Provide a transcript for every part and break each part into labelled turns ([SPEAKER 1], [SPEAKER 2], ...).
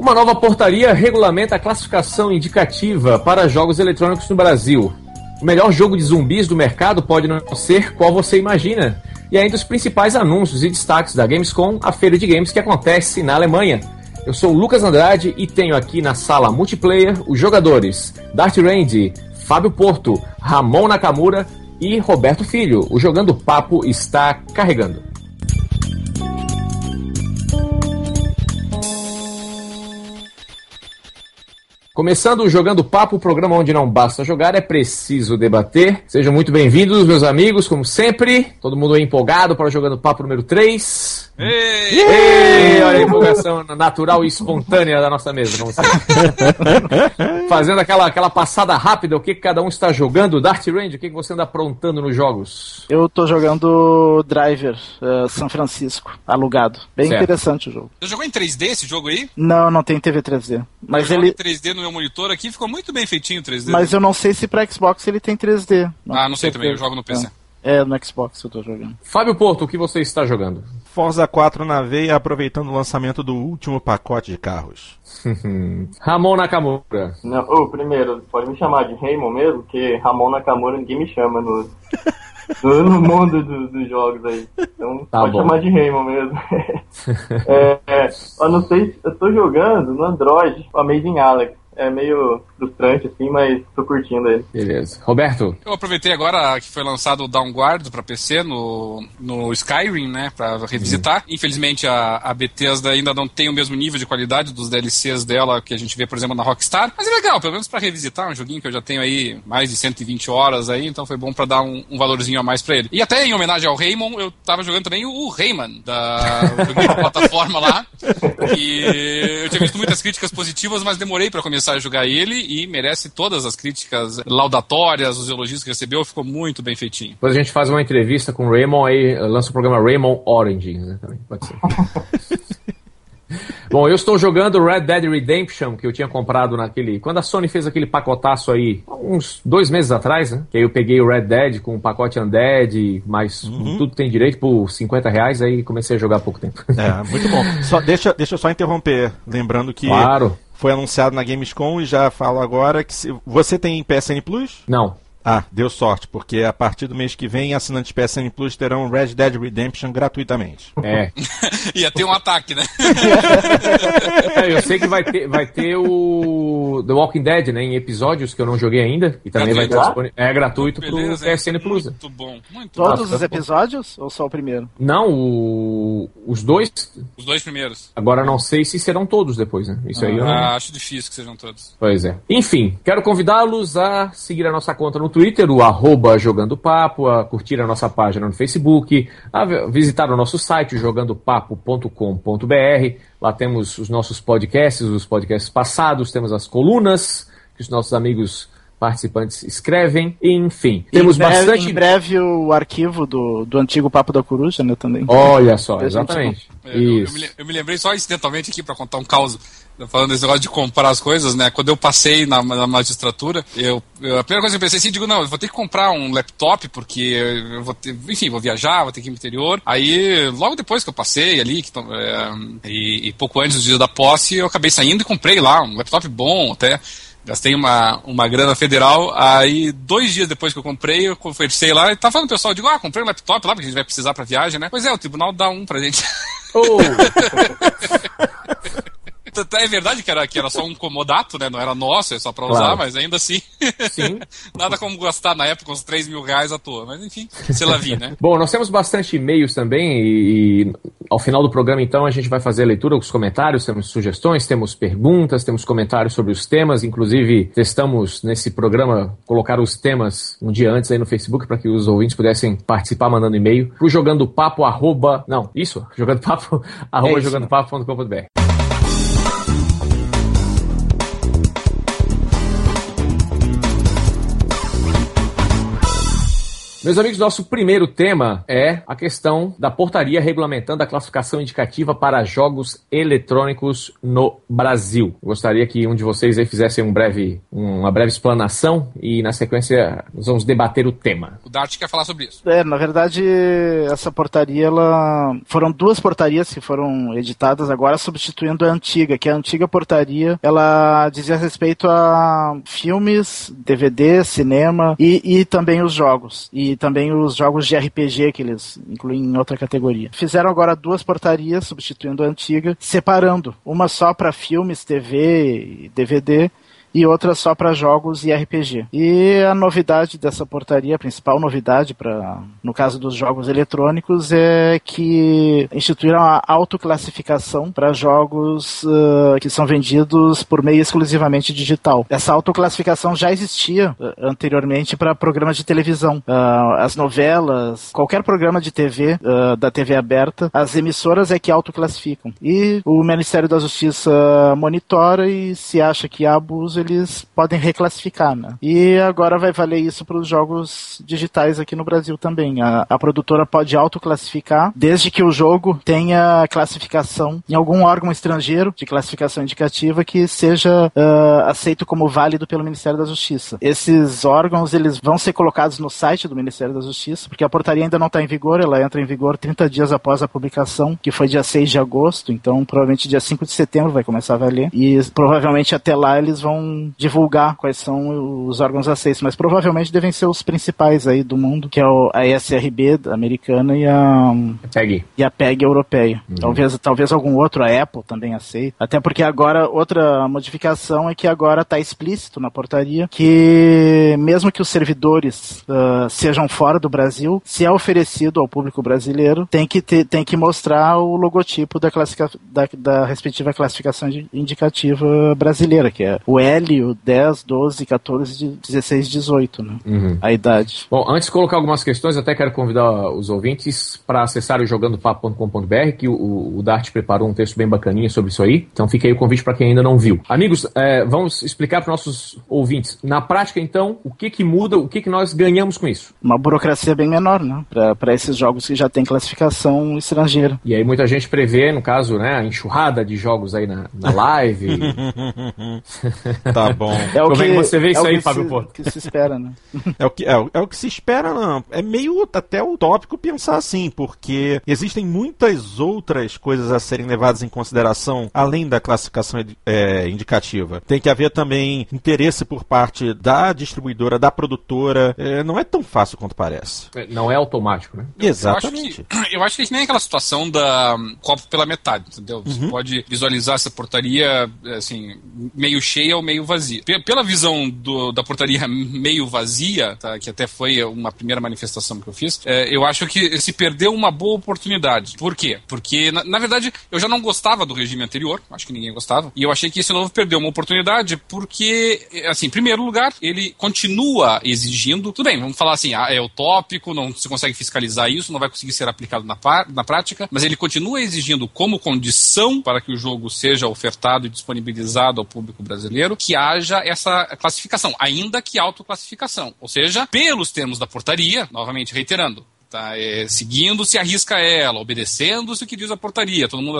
[SPEAKER 1] Uma nova portaria regulamenta a classificação indicativa para jogos eletrônicos no Brasil. O melhor jogo de zumbis do mercado pode não ser qual você imagina. E ainda os principais anúncios e destaques da Gamescom, a feira de games que acontece na Alemanha. Eu sou o Lucas Andrade e tenho aqui na sala multiplayer os jogadores Dart Randy, Fábio Porto, Ramon Nakamura e Roberto Filho. O Jogando Papo está carregando. Começando o Jogando Papo, o programa onde não basta jogar, é preciso debater. Sejam muito bem-vindos, meus amigos, como sempre. Todo mundo aí empolgado para o Jogando Papo número 3. Ei! Ei! Olha a empolgação natural e espontânea da nossa mesa, como sempre. Fazendo aquela, aquela passada rápida, o que cada um está jogando. Dart Range, o que você anda aprontando nos jogos?
[SPEAKER 2] Eu tô jogando Driver, uh, São Francisco, alugado. Bem certo. interessante o jogo.
[SPEAKER 3] Você jogou em 3D esse jogo aí?
[SPEAKER 2] Não, não tem TV 3D. Mas
[SPEAKER 3] eu
[SPEAKER 2] ele
[SPEAKER 3] em 3D no meu monitor aqui, ficou muito bem feitinho 3D.
[SPEAKER 2] Mas eu não sei se pra Xbox ele tem 3D.
[SPEAKER 3] Não ah, não sei também, eu jogo no PC.
[SPEAKER 2] É. é, no Xbox eu tô jogando.
[SPEAKER 1] Fábio Porto, o que você está jogando?
[SPEAKER 4] Forza 4 na veia, aproveitando o lançamento do último pacote de carros.
[SPEAKER 1] Ramon Nakamura.
[SPEAKER 5] Não, oh, primeiro, pode me chamar de Raymond mesmo, porque Ramon Nakamura ninguém me chama no, no, no mundo do, dos jogos aí. Então tá pode bom. chamar de Raymond mesmo. é, é, eu não sei, eu tô jogando no Android, o Amazing Alex é meio frustrante, assim, mas tô curtindo ele.
[SPEAKER 1] Beleza. Roberto?
[SPEAKER 3] Eu aproveitei agora que foi lançado o Downguard para PC no, no Skyrim, né, para revisitar. Uhum. Infelizmente a, a Bethesda ainda não tem o mesmo nível de qualidade dos DLCs dela que a gente vê, por exemplo, na Rockstar. Mas é legal, pelo menos para revisitar um joguinho que eu já tenho aí mais de 120 horas aí, então foi bom para dar um, um, valorzinho a mais para ele. E até em homenagem ao Raymond, eu tava jogando também o, Rayman, da, da plataforma lá. E eu tinha visto muitas críticas positivas, mas demorei para começar começar a jogar ele e merece todas as críticas laudatórias, os elogios que recebeu, ficou muito bem feitinho.
[SPEAKER 1] Depois a gente faz uma entrevista com o Raymond aí, lança o programa Raymond Orange, né? Também pode ser. Bom, eu estou jogando Red Dead Redemption, que eu tinha comprado naquele. Quando a Sony fez aquele pacotaço aí, uns dois meses atrás, né? Que aí eu peguei o Red Dead com o pacote Undead, mais uhum. tudo tem direito por 50 reais, aí comecei a jogar há pouco tempo.
[SPEAKER 4] É, muito bom. Só, deixa, deixa eu só interromper, lembrando que.
[SPEAKER 1] Claro
[SPEAKER 4] foi anunciado na Gamescom e já falo agora que se... você tem PSN Plus?
[SPEAKER 1] Não.
[SPEAKER 4] Ah, deu sorte, porque a partir do mês que vem, assinantes PSN Plus terão Red Dead Redemption gratuitamente.
[SPEAKER 1] É.
[SPEAKER 3] Ia ter um ataque, né?
[SPEAKER 1] é, eu sei que vai ter, vai ter o The Walking Dead, né? Em episódios que eu não joguei ainda. E também gratuito. vai ter disponível. É gratuito Beleza, pro PSN Plus.
[SPEAKER 2] Muito bom. Muito Todos os episódios ou só o primeiro?
[SPEAKER 1] Não, o... os dois.
[SPEAKER 3] Os dois primeiros.
[SPEAKER 1] Agora não sei se serão todos depois, né? Isso ah, aí eu não...
[SPEAKER 3] Ah, acho difícil que sejam todos.
[SPEAKER 1] Pois é. Enfim, quero convidá-los a seguir a nossa conta no Twitter, o arroba Jogando Papo, a curtir a nossa página no Facebook, a visitar o nosso site, jogandopapo.com.br. Lá temos os nossos podcasts, os podcasts passados, temos as colunas que os nossos amigos participantes escrevem, enfim.
[SPEAKER 2] Em temos breve, bastante. Em breve o arquivo do, do antigo Papo da Coruja, né, também.
[SPEAKER 1] Olha só, exatamente.
[SPEAKER 3] É, eu, eu, me, eu, me, lembrei só incidentalmente aqui para contar um caos falando desse negócio de comprar as coisas, né? Quando eu passei na, na magistratura, eu, eu, a primeira coisa que eu pensei assim, digo, não, eu vou ter que comprar um laptop, porque eu vou ter, enfim, vou viajar, vou ter que ir no interior. Aí, logo depois que eu passei ali, que, é, e, e, pouco antes do dia da posse, eu acabei saindo e comprei lá um laptop bom até. Gastei uma, uma grana federal, aí dois dias depois que eu comprei, eu conversei lá e tava falando pro pessoal, digo, ah, comprei um laptop lá, porque a gente vai precisar pra viagem, né? Pois é, o tribunal dá um pra gente. Oh. É verdade que era, que era só um comodato, né? Não era nosso, é só pra usar, claro. mas ainda assim. Sim. nada como gastar na época uns 3 mil reais à toa. Mas enfim, se lá vi, né?
[SPEAKER 1] Bom, nós temos bastante e-mails também e, e, ao final do programa, então, a gente vai fazer a leitura dos comentários, temos sugestões, temos perguntas, temos comentários sobre os temas. Inclusive, testamos nesse programa colocar os temas um dia antes aí no Facebook para que os ouvintes pudessem participar mandando e-mail pro jogando papo arroba. Não, isso, jogando papo arroba é jogando papo.com.br. Meus amigos, nosso primeiro tema é a questão da portaria regulamentando a classificação indicativa para jogos eletrônicos no Brasil. Gostaria que um de vocês aí fizesse um breve, uma breve explanação e na sequência nós vamos debater o tema.
[SPEAKER 3] O Dart quer falar sobre isso.
[SPEAKER 2] É, na verdade, essa portaria, ela foram duas portarias que foram editadas agora substituindo a antiga, que a antiga portaria, ela dizia respeito a filmes, DVD, cinema e, e também os jogos. E também os jogos de RPG que eles incluem em outra categoria. Fizeram agora duas portarias substituindo a antiga, separando uma só para filmes, TV e DVD e outra só para jogos e RPG. E a novidade dessa portaria, a principal novidade para no caso dos jogos eletrônicos é que instituíram a autoclassificação para jogos uh, que são vendidos por meio exclusivamente digital. Essa autoclassificação já existia uh, anteriormente para programas de televisão, uh, as novelas, qualquer programa de TV da TV aberta, as emissoras é que autoclassificam. E o Ministério da Justiça monitora e se acha que há abuso eles podem reclassificar, né? E agora vai valer isso para os jogos digitais aqui no Brasil também. A, a produtora pode autoclassificar, desde que o jogo tenha classificação em algum órgão estrangeiro de classificação indicativa que seja uh, aceito como válido pelo Ministério da Justiça. Esses órgãos eles vão ser colocados no site do Ministério da Justiça, porque a portaria ainda não está em vigor, ela entra em vigor 30 dias após a publicação, que foi dia 6 de agosto, então provavelmente dia 5 de setembro vai começar a valer. E provavelmente até lá eles vão divulgar quais são os órgãos aceitos, mas provavelmente devem ser os principais aí do mundo, que é a ESRB americana e a PEG, e a PEG europeia. Uhum. Talvez, talvez algum outro, a Apple também aceite. Até porque agora, outra modificação é que agora está explícito na portaria que mesmo que os servidores uh, sejam fora do Brasil, se é oferecido ao público brasileiro, tem que, ter, tem que mostrar o logotipo da, da, da respectiva classificação indicativa brasileira, que é o L o 10, 12, 14, 16, 18, né? Uhum. A idade.
[SPEAKER 1] Bom, antes de colocar algumas questões, até quero convidar os ouvintes para acessar o jogandopapo.com.br, que o, o Dart preparou um texto bem bacaninha sobre isso aí. Então fica aí o convite para quem ainda não viu. Amigos, é, vamos explicar para nossos ouvintes. Na prática, então, o que que muda, o que que nós ganhamos com isso?
[SPEAKER 2] Uma burocracia bem menor, né? Para esses jogos que já têm classificação estrangeira.
[SPEAKER 1] E aí muita gente prevê, no caso, né, a enxurrada de jogos aí na, na live.
[SPEAKER 4] Tá bom.
[SPEAKER 1] É o Como que, é que você vê é isso aí, Fábio Porto?
[SPEAKER 2] que se espera, né?
[SPEAKER 4] é, o que, é, é, o que se espera, não. É meio até utópico pensar assim, porque existem muitas outras coisas a serem levadas em consideração além da classificação é, indicativa. Tem que haver também interesse por parte da distribuidora, da produtora. É, não é tão fácil quanto parece.
[SPEAKER 1] É, não é automático, né?
[SPEAKER 4] Exatamente.
[SPEAKER 3] Eu acho que, eu acho que nem aquela situação da um, copo pela metade, entendeu? Você uhum. pode visualizar essa portaria assim, meio cheia ou meio vazia. Pela visão do, da portaria meio vazia, tá, que até foi uma primeira manifestação que eu fiz, é, eu acho que se perdeu uma boa oportunidade. Por quê? Porque, na, na, verdade, eu já não gostava do regime anterior, acho que ninguém gostava, e eu achei que esse novo perdeu uma oportunidade porque, assim, em primeiro lugar, ele continua exigindo, tudo bem, vamos falar assim, ah, é utópico, não se consegue fiscalizar isso, não vai conseguir ser aplicado na, na prática, mas ele continua exigindo como condição para que o jogo seja ofertado e disponibilizado ao público brasileiro que haja essa classificação, ainda que autoclassificação. Ou seja, pelos termos da portaria, novamente reiterando, tá? É, seguindo se arrisca ela, obedecendo-se o que diz a portaria, todo mundo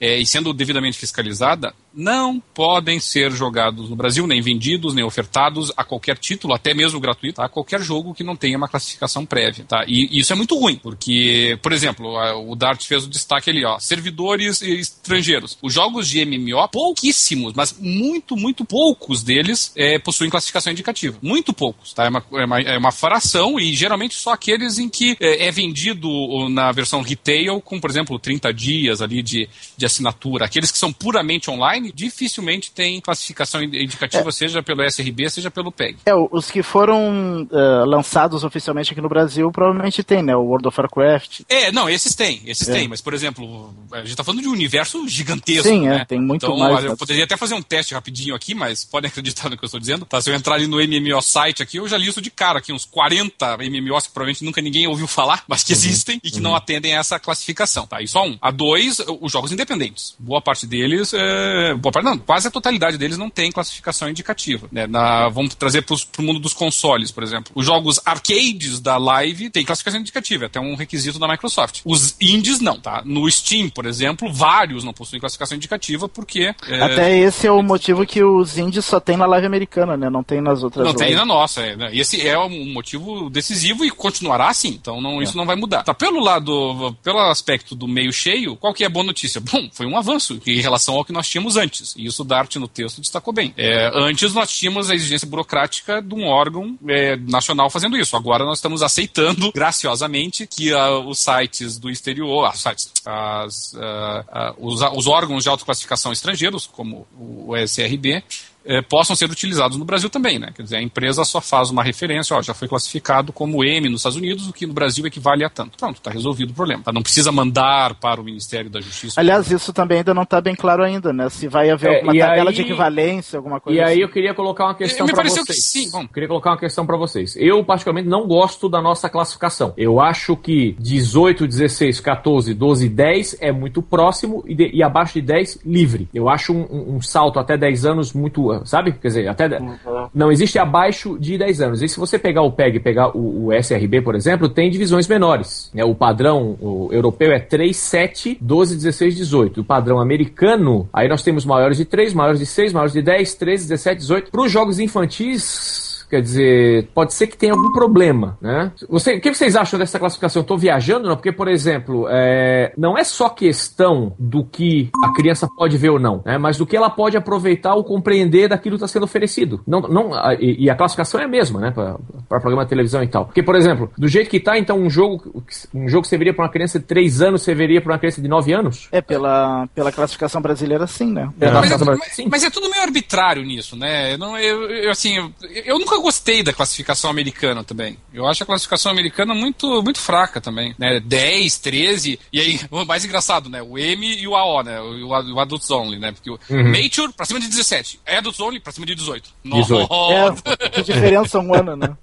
[SPEAKER 3] é, e sendo devidamente fiscalizada, não podem ser jogados no Brasil, nem vendidos, nem ofertados a qualquer título, até mesmo gratuito, tá? qualquer jogo que não tenha uma classificação prévia. Tá? E, e isso é muito ruim, porque, por exemplo, o Dart fez o destaque ali, ó, servidores estrangeiros. Os jogos de MMO, pouquíssimos, mas muito, muito poucos deles é, possuem classificação indicativa. Muito poucos, tá? É uma, é uma, é uma fração e geralmente só aqueles em que é, é, vendido na versão retail com, por exemplo, 30 dias ali de, de assinatura. Aqueles que são puramente online dificilmente têm classificação indicativa, é. seja pelo SRB, seja pelo PEG.
[SPEAKER 2] É, os que foram uh, lançados oficialmente aqui no Brasil provavelmente tem, né? O World of Warcraft.
[SPEAKER 3] É, não, esses têm, esses é. têm, mas, por exemplo, a gente tá falando de um universo gigantesco,
[SPEAKER 2] Sim,
[SPEAKER 3] né?
[SPEAKER 2] É, tem muito
[SPEAKER 3] então,
[SPEAKER 2] mais.
[SPEAKER 3] Eu né? poderia até fazer um teste rapidinho aqui, mas podem acreditar no que eu estou dizendo. Tá, se eu entrar ali no MMO site aqui, eu já li isso de cara aqui, uns 40 MMOs que provavelmente nunca ninguém ouviu falar, mas que uhum. existem e que uhum. não atendem a essa classificação, tá? E só um. A dois, os jogos independentes. Boa parte deles, é, não, quase a totalidade deles não tem classificação indicativa. Né? Na, vamos trazer para o mundo dos consoles, por exemplo. Os jogos arcades da Live têm classificação indicativa, é até um requisito da Microsoft. Os indies não, tá? No Steam, por exemplo, vários não possuem classificação indicativa porque.
[SPEAKER 2] É, até esse é o motivo que os indies só tem na Live americana, né? Não tem nas outras.
[SPEAKER 3] Não tem na nossa. É, né? Esse é um motivo decisivo e continuará assim. Então não, é. isso não vai mudar. Tá, pelo lado, pelo aspecto do meio cheio, qual que é a boa notícia? Bom, foi um avanço em relação ao que nós tínhamos antes. E isso Dart no texto destacou bem. É, antes nós tínhamos a exigência burocrática de um órgão é, nacional fazendo isso. Agora nós estamos aceitando, graciosamente, que uh, os sites do exterior, uh, uh, os, os, órgãos de autoclassificação estrangeiros, como o SRB, é, possam ser utilizados no Brasil também, né? Quer dizer, a empresa só faz uma referência, ó, já foi classificado como M nos Estados Unidos, o que no Brasil equivale a tanto. Pronto, está resolvido o problema. Tá? Não precisa mandar para o Ministério da Justiça.
[SPEAKER 2] Aliás, isso também ainda não está bem claro ainda, né? Se vai haver é, alguma tabela aí, de equivalência, alguma coisa
[SPEAKER 1] E assim. aí eu queria colocar uma questão para vocês. Que sim, bom. Queria colocar uma questão para vocês. Eu, particularmente, não gosto da nossa classificação. Eu acho que 18, 16, 14, 12, 10 é muito próximo e, de, e abaixo de 10, livre. Eu acho um, um, um salto até 10 anos muito, sabe? Quer dizer, até uhum. não existe abaixo de 10 anos. E se você pegar o PEG e pegar o, o, SRB, por exemplo, tem divisões menores. Né? O padrão o europeu é 3, 7, 12, 16, 18. O padrão americano, aí nós temos maiores de 3, maiores de 6, maiores de 10, 13, 17, 18. Para os jogos infantis, Quer dizer, pode ser que tenha algum problema, né? Você, o que vocês acham dessa classificação? Eu tô viajando, não? Porque, por exemplo, é, não é só questão do que a criança pode ver ou não, né? Mas do que ela pode aproveitar ou compreender daquilo que está sendo oferecido. Não, não, a, e, a classificação é a mesma, né? Para programa de televisão e tal. Porque, por exemplo, do jeito que tá, então um jogo, um jogo que serviria para uma criança de 3 anos serviria para uma criança de 9 anos?
[SPEAKER 2] É, pela, pela classificação brasileira, sim, né? É,
[SPEAKER 3] mas, é, mas, mas, é tudo meio arbitrário nisso, né? Eu, não, eu, eu assim, eu, eu nunca nunca gostei da classificação americana também. Eu acho a classificação americana muito, muito fraca também. Né? 10, 13, e aí, o mais engraçado, né? O M e o AO, né? O, o Adults Only, né? Porque o uhum. Mature pra cima de 17, Adults Only pra cima de 18.
[SPEAKER 2] 18. Nossa! É, que diferença um ano, né?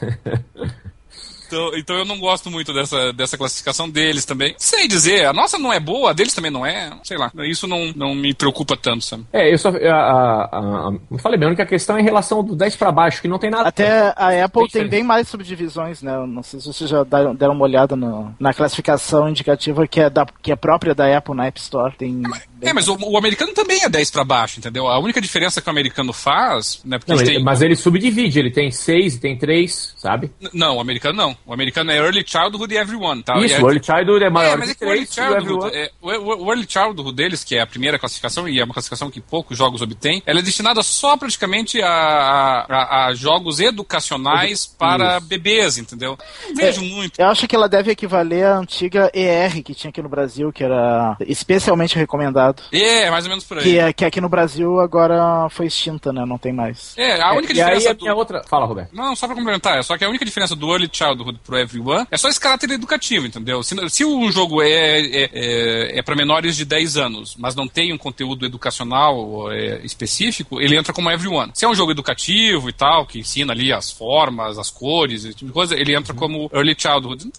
[SPEAKER 3] Então, então eu não gosto muito dessa, dessa classificação deles também. Sei dizer, a nossa não é boa, a deles também não é. Sei lá, isso não, não me preocupa tanto, sabe?
[SPEAKER 1] É, eu só. A, a, a, a falei bem, a única questão é em relação do 10 para baixo, que não tem nada.
[SPEAKER 2] Até a Apple tem, tem bem mais subdivisões, né? Não sei se vocês já deram uma olhada no, na classificação indicativa que é, da, que é própria da Apple na App Store. Tem
[SPEAKER 3] é, mas o, o, americano também é 10 para baixo, entendeu? A única diferença que o americano faz, né?
[SPEAKER 1] Não, ele, tem... Mas ele subdivide, ele tem 6 e tem 3, sabe?
[SPEAKER 3] não, o americano não. O americano é Early Childhood Everyone, tá?
[SPEAKER 1] Isso,
[SPEAKER 3] é,
[SPEAKER 1] o Early Childhood é maior é, mas é
[SPEAKER 3] que o Early Childhood, é, o, o, Early Childhood deles, que é a primeira classificação, e é uma classificação que poucos jogos obtêm, ela é destinada só praticamente a, a, a jogos educacionais para Isso. bebês, entendeu? Vejo
[SPEAKER 2] é,
[SPEAKER 3] muito.
[SPEAKER 2] Eu acho que ela deve equivaler à antiga ER que tinha aqui no Brasil, que era especialmente recomendado.
[SPEAKER 3] É, mais ou menos por aí.
[SPEAKER 2] Que, é, que aqui no Brasil agora foi extinta, né? Não tem mais.
[SPEAKER 3] É, a única é, diferença.
[SPEAKER 1] E aí a minha outra. Fala, Roberto.
[SPEAKER 3] Não, só pra complementar, é só que a única diferença do Early Childhood pro Everyone é só esse caráter educativo, entendeu? Se, se um jogo é, é, é, é para menores de 10 anos, mas não tem um conteúdo educacional é, específico, ele entra como Everyone. Se é um jogo educativo e tal, que ensina ali as formas, as cores, esse tipo de coisa, ele entra como Early Childhood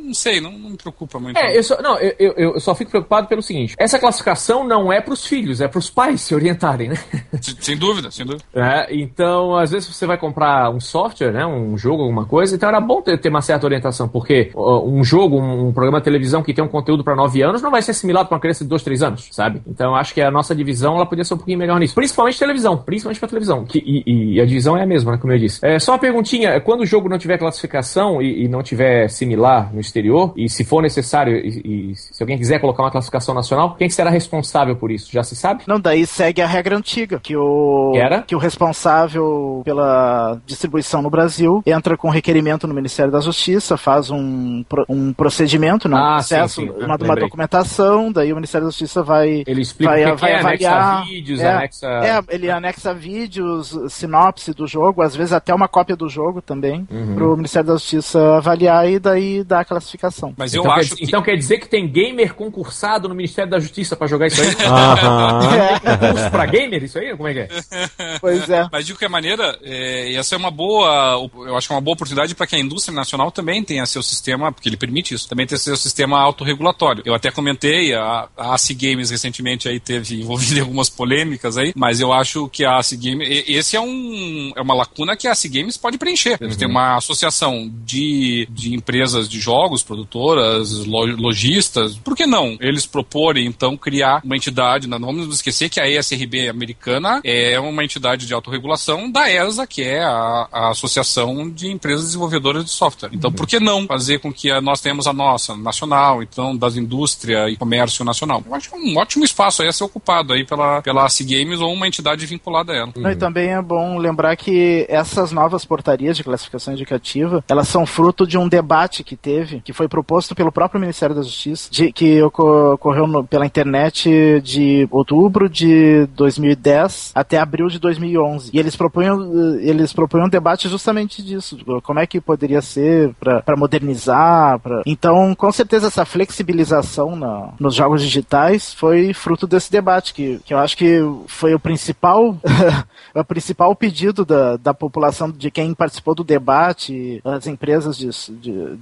[SPEAKER 3] não sei, não, não me preocupa muito.
[SPEAKER 1] É, eu só, não, eu, eu, eu, só fico preocupado pelo seguinte: essa classificação não é para os filhos, é para os pais se orientarem, né?
[SPEAKER 3] Sem, sem dúvida, sem dúvida.
[SPEAKER 1] É, então, às vezes você vai comprar um software, né, um jogo, alguma coisa, então era bom ter, ter uma certa orientação, porque uh, um jogo, um, um, programa de televisão que tem um conteúdo para 9 anos não vai ser assimilado para uma criança de 2, 3 anos, sabe? Então, acho que a nossa divisão ela podia ser um pouquinho melhor nisso. Principalmente televisão, principalmente para televisão, que, e, e, a divisão é a mesma, né, como eu disse. É, só uma perguntinha: quando o jogo não tiver classificação e, e não tiver similar no exterior, e se for necessário, e, e, se alguém quiser colocar uma classificação nacional, quem será responsável por isso? Já se sabe?
[SPEAKER 2] Não, daí segue a regra antiga, que o,
[SPEAKER 1] que, era?
[SPEAKER 2] que o responsável pela distribuição no Brasil entra com requerimento no Ministério da Justiça, faz um, um procedimento, né, ah, processo, sim, sim. Uma, uma, documentação, daí o Ministério da Justiça vai,
[SPEAKER 1] ele explica
[SPEAKER 2] vai,
[SPEAKER 1] que vai
[SPEAKER 2] é, avaliar.
[SPEAKER 1] Anexa vídeos,
[SPEAKER 2] é,
[SPEAKER 1] anexa...
[SPEAKER 2] É, ele anexa vídeos, sinopse do jogo, às vezes até uma cópia do jogo também, uhum. para o Ministério da Justiça avaliar e daí dar aquela classificação.
[SPEAKER 1] Mas eu então, acho quer, que... então quer dizer que tem gamer concursado no Ministério da Justiça para jogar isso aí? Aham. é. Curso pra gamer isso aí? Como é que é?
[SPEAKER 3] Pois é. Mas de qualquer maneira, é, essa é uma boa, eu acho que é uma boa oportunidade para que a indústria nacional também tenha seu sistema, porque ele permite isso, também tenha seu sistema autorregulatório. Eu até comentei, a, a AC Games recentemente aí teve envolvido em algumas polêmicas aí, mas eu acho que a AC Games, esse é um é uma lacuna que a AC Games pode preencher. Uhum. Tem uma associação de, de empresas de jogos, produtoras, lojistas, por que não? Eles proporem então criar uma entidade, não vamos esquecer que a ESRB americana é uma entidade de autorregulação da ESA, que é a, a Associação de Empresas Desenvolvedoras de Software. Então, por que não fazer com que nós tenhamos a nossa, nacional, então, das indústria e comércio nacional? Eu acho um ótimo espaço aí a ser ocupado aí pela, pela AC Games ou uma entidade vinculada a ela.
[SPEAKER 2] Uhum. E também é bom lembrar que essas novas portarias de classificação indicativa, elas são fruto de um debate que teve, que foi proposto pelo próprio Ministério da Justiça, de, que ocorreu no, pela internet de outubro de 2010 até abril de 2011. E eles propunham, eles propunham um debate justamente disso, como é que poderia ser para modernizar. Pra... Então, com certeza, essa flexibilização na, nos jogos digitais foi fruto desse debate, que, que eu acho que foi o principal, o principal pedido da, da população, de quem participou do debate, as empresas de, de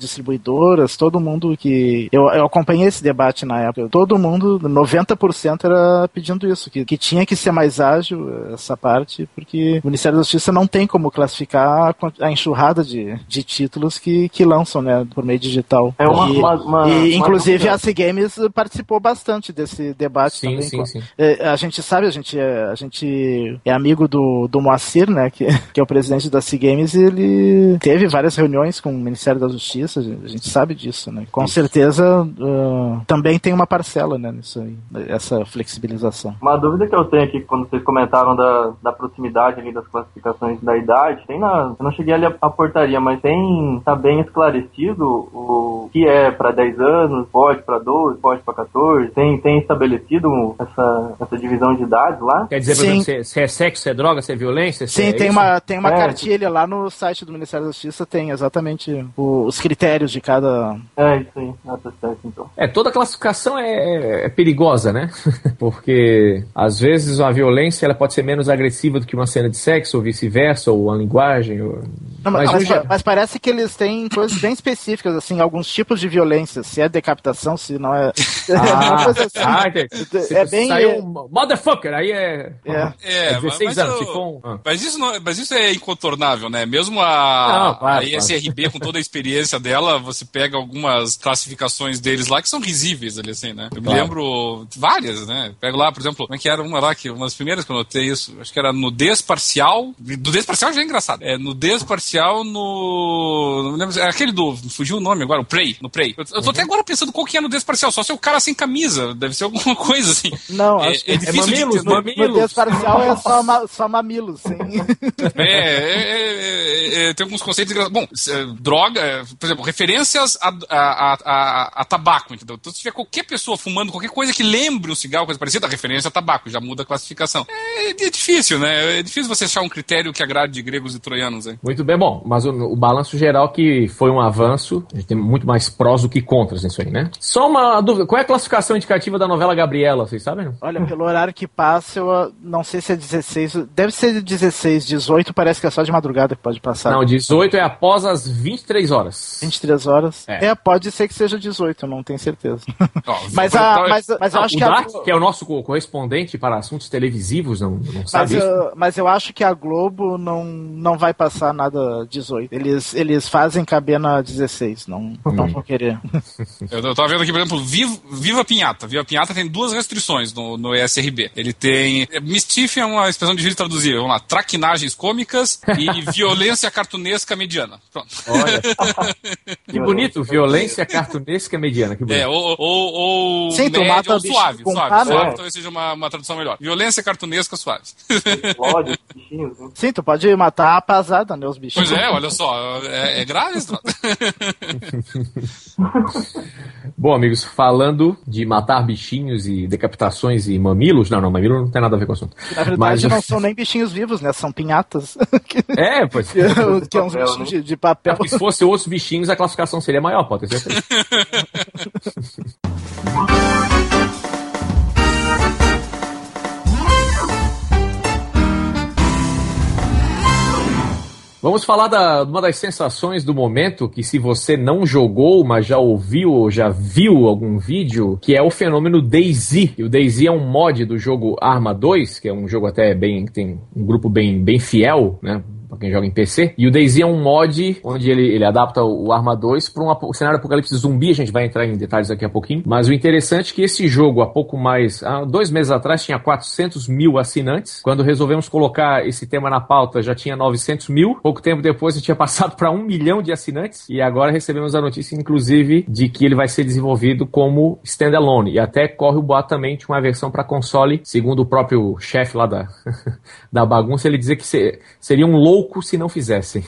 [SPEAKER 2] distribuidoras, todo mundo que. Eu, eu acompanhei esse debate na época, todo mundo, 90% era pedindo isso, que, que tinha que ser mais ágil essa parte, porque o Ministério da Justiça não tem como classificar a enxurrada de, de títulos que, que lançam, né, por meio digital. É uma, e, uma, uma, e inclusive a C Games participou bastante desse debate sim, também. Sim, sim. É, a gente sabe, a gente é, a gente é amigo do, do Moacir, né, que, que é o presidente da C Games, e ele teve várias reuniões com o Ministério da Justiça, a gente sabe disso, né. Com certeza uh, também tem uma parcela, né, nisso aí, essa flexibilização.
[SPEAKER 5] Uma dúvida que eu tenho aqui, quando vocês comentaram da, da proximidade ali das classificações da idade, tem na, eu não cheguei ali a, a portaria, mas tem, tá bem esclarecido o que é para 10 anos, pode para 12, pode para 14, tem, tem estabelecido essa, essa divisão de idades lá?
[SPEAKER 1] Quer dizer, Sim. se, se, é sexo, se é droga, se é violência? Se
[SPEAKER 2] Sim,
[SPEAKER 1] é
[SPEAKER 2] tem, uma, tem uma é. cartilha lá no site do Ministério da Justiça, tem exatamente os critérios de cada...
[SPEAKER 5] É, isso aí, ah, tá certo então.
[SPEAKER 1] É, toda classificação é, é, é perigosa, né? Porque às vezes a violência ela pode ser menos agressiva do que uma cena de sexo, ou vice-versa, ou uma linguagem. Ou...
[SPEAKER 2] Não, mas, mas, mas, parece que eles têm coisas bem específicas, assim, alguns tipos de violência. Se é decapitação, se não é.
[SPEAKER 1] Ah, é assim. ah é bem. Saiu um motherfucker, aí é.
[SPEAKER 3] É, é 16 mas, anos. um... ah. mas, isso não, mas isso é incontornável, né? Mesmo a, não, claro, a ISRB, claro. com toda a experiência dela, você pega algumas classificações deles lá que são risíveis ali, assim, né? Eu claro. me lembro várias, né? Pego lá, por exemplo, como é que era uma lá, que uma das primeiras que eu notei isso, acho que era nudez parcial. Nudez parcial já é engraçado. É nudez parcial no. Não me lembro, é aquele do. Fugiu o nome agora, o Prey. No Prey. Eu, eu tô uhum. até agora pensando qual que é nudez parcial, só se é o cara sem camisa. Deve ser alguma coisa assim.
[SPEAKER 2] Não, é, é, é difícil é mamilos, de mamilos. Nudez parcial é só, ma, só mamilos, sim.
[SPEAKER 3] É, tem alguns conceitos. Bom, droga, por exemplo, a, a, a, a, tabaco, entendeu? Então, se tiver qualquer pessoa fumando qualquer coisa que lembre um cigarro, coisa parecida, a referência a tabaco, já muda a classificação. É, é difícil, né? É difícil você achar um critério que agrade gregos e troianos. Hein?
[SPEAKER 1] Muito bem, bom, mas o, o balanço geral que foi um avanço, a gente tem muito mais prós do que contras nisso aí, né? Só uma dúvida, qual é a classificação indicativa da novela Gabriela, vocês sabem?
[SPEAKER 2] Olha, pelo horário que passa, eu não sei se é 16, deve ser 16, 18 parece que é só de madrugada que pode passar.
[SPEAKER 1] Não, 18 é após as 23 horas.
[SPEAKER 2] 23 horas? É, é pode ser que seja 18, não tenho certeza. Oh, mas, a, mas, mas eu acho
[SPEAKER 1] o
[SPEAKER 2] que
[SPEAKER 1] Dark, a... que é o nosso correspondente para assuntos televisivos, não, não sabe
[SPEAKER 2] mas, eu, mas eu acho que a Globo não, não vai passar nada 18. Eles, eles fazem caber na 16, não, hum. não vão querer.
[SPEAKER 3] Eu, eu tava vendo aqui, por exemplo, Viva, Viva Pinhata. Viva Pinhata tem duas restrições no, no ESRB. Ele tem. Mischief é uma expressão difícil de traduzir. Vamos lá. Traquinagens cômicas e violência cartunesca mediana. Pronto. Olha.
[SPEAKER 1] que bonito. Violência cartunesca mediana. Que bonito.
[SPEAKER 3] É, ou. ou, ou
[SPEAKER 2] Sim, média, ou
[SPEAKER 3] suave. Suave, suave talvez seja uma, uma tradução melhor. Violência cartunesca suave.
[SPEAKER 2] Sim, tu pode matar a pasada, né? Os bichinhos.
[SPEAKER 3] Pois é, olha só, é, é grave isso.
[SPEAKER 1] Bom, amigos, falando de matar bichinhos e decapitações e mamilos, não, não, mamilo não tem nada a ver com o assunto.
[SPEAKER 2] Na verdade, Mas... não são nem bichinhos vivos, né? São pinhatas.
[SPEAKER 1] É, pois.
[SPEAKER 2] que, que é uns bichinhos né? de, de papel.
[SPEAKER 1] É, se fosse outros bichinhos, a classificação seria maior, pode ter certeza. Vamos falar da uma das sensações do momento que se você não jogou, mas já ouviu ou já viu algum vídeo, que é o fenômeno DayZ. E o DayZ é um mod do jogo Arma 2, que é um jogo até bem tem um grupo bem bem fiel, né? Para quem joga em PC. E o DayZ é um mod onde ele, ele adapta o Arma 2 para um cenário apocalipse zumbi. A gente vai entrar em detalhes daqui a pouquinho. Mas o interessante é que esse jogo, há pouco mais, há dois meses atrás, tinha 400 mil assinantes. Quando resolvemos colocar esse tema na pauta, já tinha 900 mil. Pouco tempo depois, ele tinha passado para um milhão de assinantes. E agora recebemos a notícia, inclusive, de que ele vai ser desenvolvido como standalone. E até corre o boato também de uma versão para console, segundo o próprio chefe lá da, da bagunça, ele dizia que seria um louco louco se não fizessem.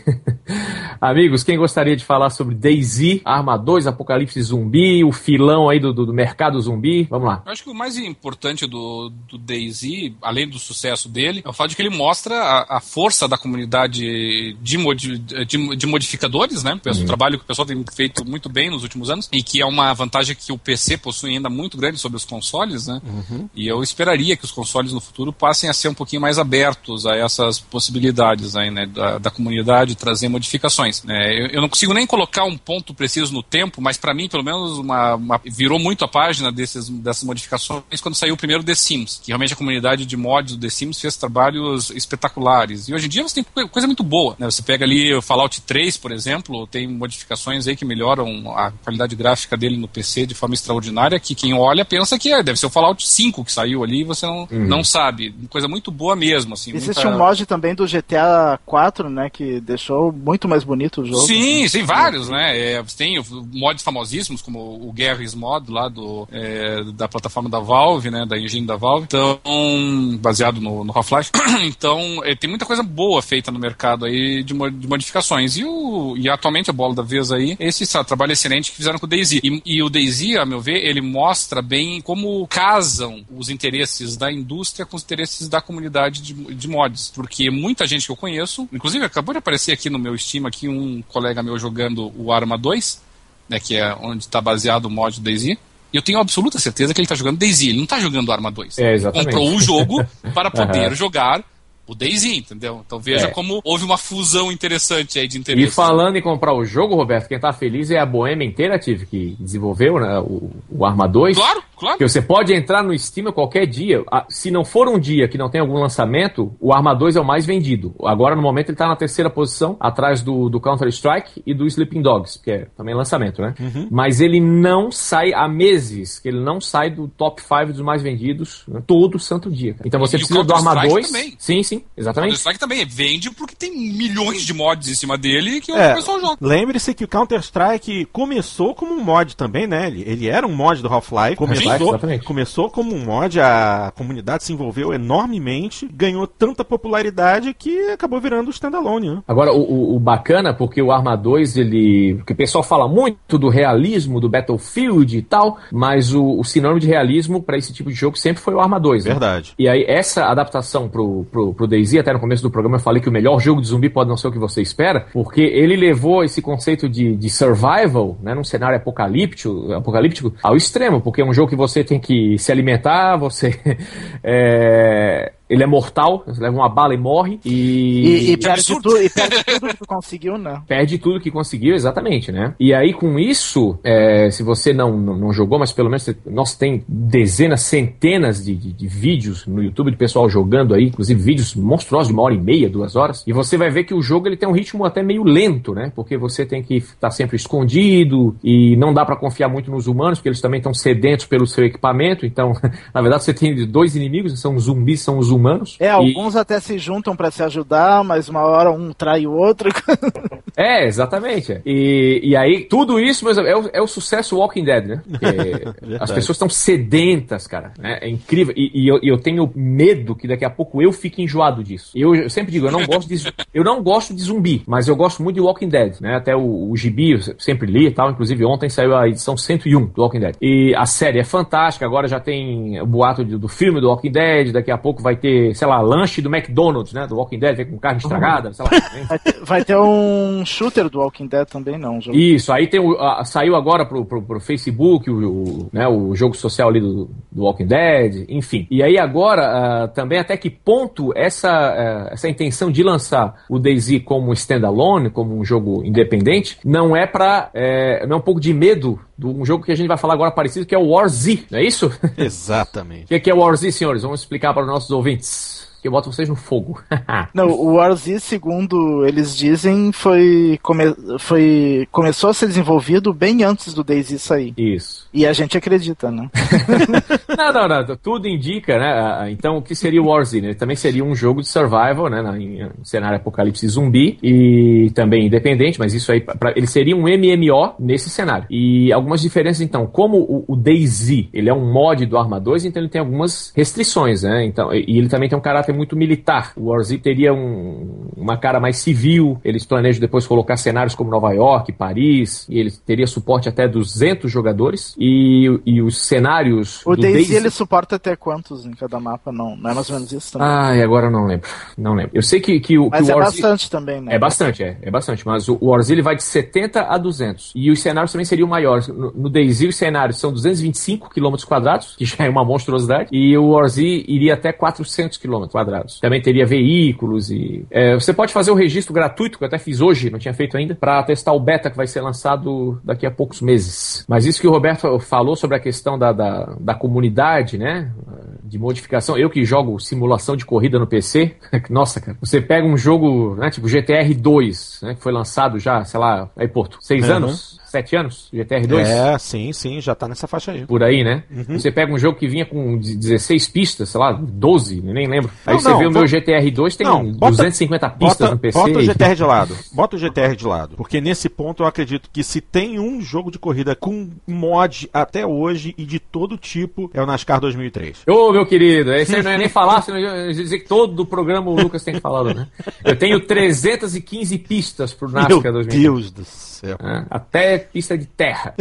[SPEAKER 1] Amigos, quem gostaria de falar sobre Daisy, Arma 2, Apocalipse Zumbi, o filão aí do, do, do mercado zumbi? Vamos lá.
[SPEAKER 3] Eu acho que o mais importante do, do Daisy, além do sucesso dele, é o fato de que ele mostra a, a força da comunidade de, modi, de, de modificadores, né? O uhum. trabalho que o pessoal tem feito muito bem nos últimos anos e que é uma vantagem que o PC possui ainda muito grande sobre os consoles, né? Uhum. E eu esperaria que os consoles no futuro passem a ser um pouquinho mais abertos a essas possibilidades aí, né? Né, da, da comunidade trazer modificações. É, eu, eu, não consigo nem colocar um ponto preciso no tempo, mas para mim, pelo menos, uma, uma, virou muito a página desses, dessas modificações quando saiu o primeiro The Sims, que realmente a comunidade de mods do The Sims fez trabalhos espetaculares. E hoje em dia você tem coisa muito boa. Né? Você pega ali o Fallout 3, por exemplo, tem modificações aí que melhoram a qualidade gráfica dele no PC de forma extraordinária, que quem olha pensa que é, deve ser o Fallout 5 que saiu ali e você não, uhum. não sabe. Coisa muito boa mesmo. Assim,
[SPEAKER 2] Existe muita... um mod também do GTA 4, né? Que deixou muito mais bonito o jogo.
[SPEAKER 3] Sim, assim. tem vários, né? É, tem mods famosíssimos, como o Garry's Mod lá do, é, da plataforma da Valve, né? Da engine da Valve. Então, baseado no, no Half-Life. então, é, tem muita coisa boa feita no mercado aí de, de, modificações. E, o, e atualmente a bola da vez aí, esse sabe, trabalho excelente que fizeram com o DayZ. E, e o DayZ, a meu ver, ele mostra bem como casam os interesses da indústria com os interesses da comunidade de, de mods. Porque muita gente que eu conheço, inclusive Inclusive, acabou de aparecer aqui no meu Steam aqui um colega meu jogando o Arma 2, né, que é onde está baseado o mod DayZ. E eu tenho absoluta certeza que ele está jogando DayZ, ele não está jogando Arma 2.
[SPEAKER 1] É, exatamente.
[SPEAKER 3] Ele comprou o jogo para poder uhum. jogar o Daisy, entendeu? Então veja é. como houve uma fusão interessante aí de interesse.
[SPEAKER 1] E falando em comprar o jogo, Roberto, quem tá feliz é a Bohemia Interactive, que desenvolveu né, o, o Arma 2.
[SPEAKER 3] Claro, claro.
[SPEAKER 1] Que você pode entrar no Steam qualquer dia. Se não for um dia que não tem algum lançamento, o Arma 2 é o mais vendido. Agora, no momento, ele tá na terceira posição, atrás do, do Counter-Strike e do Sleeping Dogs, que é também lançamento, né? Uhum. Mas ele não sai há meses, que ele não sai do top 5 dos mais vendidos né, todo santo dia. Então você e precisa do Arma 2. Também. Sim, sim. Exatamente.
[SPEAKER 3] Counter-Strike também vende porque tem milhões de mods em cima dele que é, o pessoal joga.
[SPEAKER 4] Lembre-se que o Counter-Strike começou como um mod também, né? Ele, ele era um mod do Half-Life. Começou, começou como um mod, a comunidade se envolveu enormemente, ganhou tanta popularidade que acabou virando standalone. Né?
[SPEAKER 1] Agora, o, o, bacana, porque o Arma 2, ele. Porque o pessoal fala muito do realismo, do Battlefield e tal, mas o, o sinônimo de realismo para esse tipo de jogo sempre foi o Arma 2.
[SPEAKER 4] Né? Verdade.
[SPEAKER 1] E aí, essa adaptação pro, pro, pro DayZ, até no começo do programa eu falei que o melhor jogo de zumbi pode não ser o que você espera, porque ele levou esse conceito de, de survival, né, num cenário apocalíptico, apocalíptico ao extremo, porque é um jogo que você tem que se alimentar, você é, ele é mortal, você leva uma bala e morre. E,
[SPEAKER 2] e, e, perde, tudo, e perde tudo que conseguiu, né?
[SPEAKER 1] Perde tudo que conseguiu, exatamente, né? E aí, com isso, é, se você não, não, não, jogou, mas pelo menos nós tem dezenas, centenas de, de, de, vídeos no YouTube de pessoal jogando aí, inclusive vídeos monstruosos de uma hora e meia, duas horas. E você vai ver que o jogo ele tem um ritmo até meio lento, né? Porque você tem que estar tá sempre escondido e não dá para confiar muito nos humanos, porque eles também estão sedentos pelo seu equipamento. Então, na verdade, você tem dois inimigos, são zumbis, são os humanos.
[SPEAKER 2] É, alguns e... até se juntam para se ajudar, mas uma hora um trai o outro.
[SPEAKER 1] É, exatamente. E, e aí, tudo isso, mas é o, é o sucesso Walking Dead, né? as pessoas estão sedentas, cara. Né? É incrível. E, e eu, eu, tenho medo que daqui a pouco eu fique enjoado disso. Eu, eu, sempre digo, eu não gosto de eu não gosto de zumbi, mas eu gosto muito de Walking Dead, né? Até o, o gibi eu sempre li e tal. Inclusive ontem saiu a edição 101 do Walking Dead. E a série é fantástica. Agora já tem o boato do, do filme do Walking Dead. Daqui a pouco vai ter, sei lá, lanche do McDonald's, né? Do Walking Dead, vem com carne estragada, sei lá.
[SPEAKER 2] Vai ter, ter, um shooter do Walking Dead também, não.
[SPEAKER 1] Jogo. Isso, aí tem o, a, saiu agora pro, pro, pro Facebook o, o, né, o jogo social ali do, do Walking Dead, enfim. E aí agora, uh, também até que ponto essa, uh, essa intenção de lançar o DayZ como standalone, como um jogo independente, não é para é, não é um pouco de medo de um jogo que a gente vai falar agora parecido, que é o War Z, não é isso?
[SPEAKER 4] Exatamente.
[SPEAKER 1] o que é o War Z, senhores? Vamos explicar para os nossos ouvintes que eu boto vocês no fogo.
[SPEAKER 2] Não, o Warz, segundo eles dizem, foi, come, foi começou a ser desenvolvido bem antes do DayZ sair.
[SPEAKER 1] Isso.
[SPEAKER 2] E a gente acredita, né?
[SPEAKER 1] não, não, não. Tudo indica, né? Então, o que seria o Warzy? Né? Também seria um jogo de survival, né? Em cenário apocalipse zumbi e também independente, mas isso aí, pra, ele seria um MMO nesse cenário. E algumas diferenças, então, como o, o DayZ, ele é um mod do Arma 2, então ele tem algumas restrições, né? Então, e ele também tem um caráter muito militar. O Warzy teria um, uma cara mais civil, eles planejam depois colocar cenários como Nova York, Paris, e ele teria suporte até 200 jogadores e, e os cenários.
[SPEAKER 2] O Daisy, Daisy, ele suporta até quantos em cada mapa? Não, não é mais ou menos isso também?
[SPEAKER 1] Ah, e agora eu não lembro. Não lembro. Eu sei que, que o.
[SPEAKER 2] Mas
[SPEAKER 1] que
[SPEAKER 2] é
[SPEAKER 1] o
[SPEAKER 2] bastante também, né?
[SPEAKER 1] É bastante, é. É bastante. Mas o, o ele vai de 70 a 200. E os cenários também seriam maiores. No, no Daisy, os cenários são 225 km que já é uma monstruosidade. E o Warzy iria até 400 km. Também teria veículos e. É, você pode fazer o registro gratuito, que eu até fiz hoje, não tinha feito ainda, para testar o beta que vai ser lançado daqui a poucos meses. Mas isso que o Roberto falou sobre a questão da, da, da comunidade, né? De modificação. Eu que jogo simulação de corrida no PC, nossa, cara, você pega um jogo, né, tipo GTR 2, né, que foi lançado já, sei lá, aí Porto, seis uhum. anos, sete anos, GTR2?
[SPEAKER 4] É, sim, sim, já tá nessa faixa aí.
[SPEAKER 1] Por aí, né? Uhum. Você pega um jogo que vinha com 16 pistas, sei lá, 12, nem lembro. Aí não, você não, vê o meu GTR2 tem não, bota, 250 pistas
[SPEAKER 4] bota,
[SPEAKER 1] no PC.
[SPEAKER 4] Bota o GTR de lado. Bota o GTR de lado. Porque nesse ponto eu acredito que se tem um jogo de corrida com mod até hoje e de todo tipo, é o NASCAR 2003.
[SPEAKER 1] Ô, meu querido, esse aí não é nem falar, senão eu dizer que todo o programa o Lucas tem falado, né? Eu tenho 315 pistas pro NASCAR
[SPEAKER 4] meu
[SPEAKER 1] 2003.
[SPEAKER 4] Meu Deus do céu.
[SPEAKER 1] É, até pista de terra.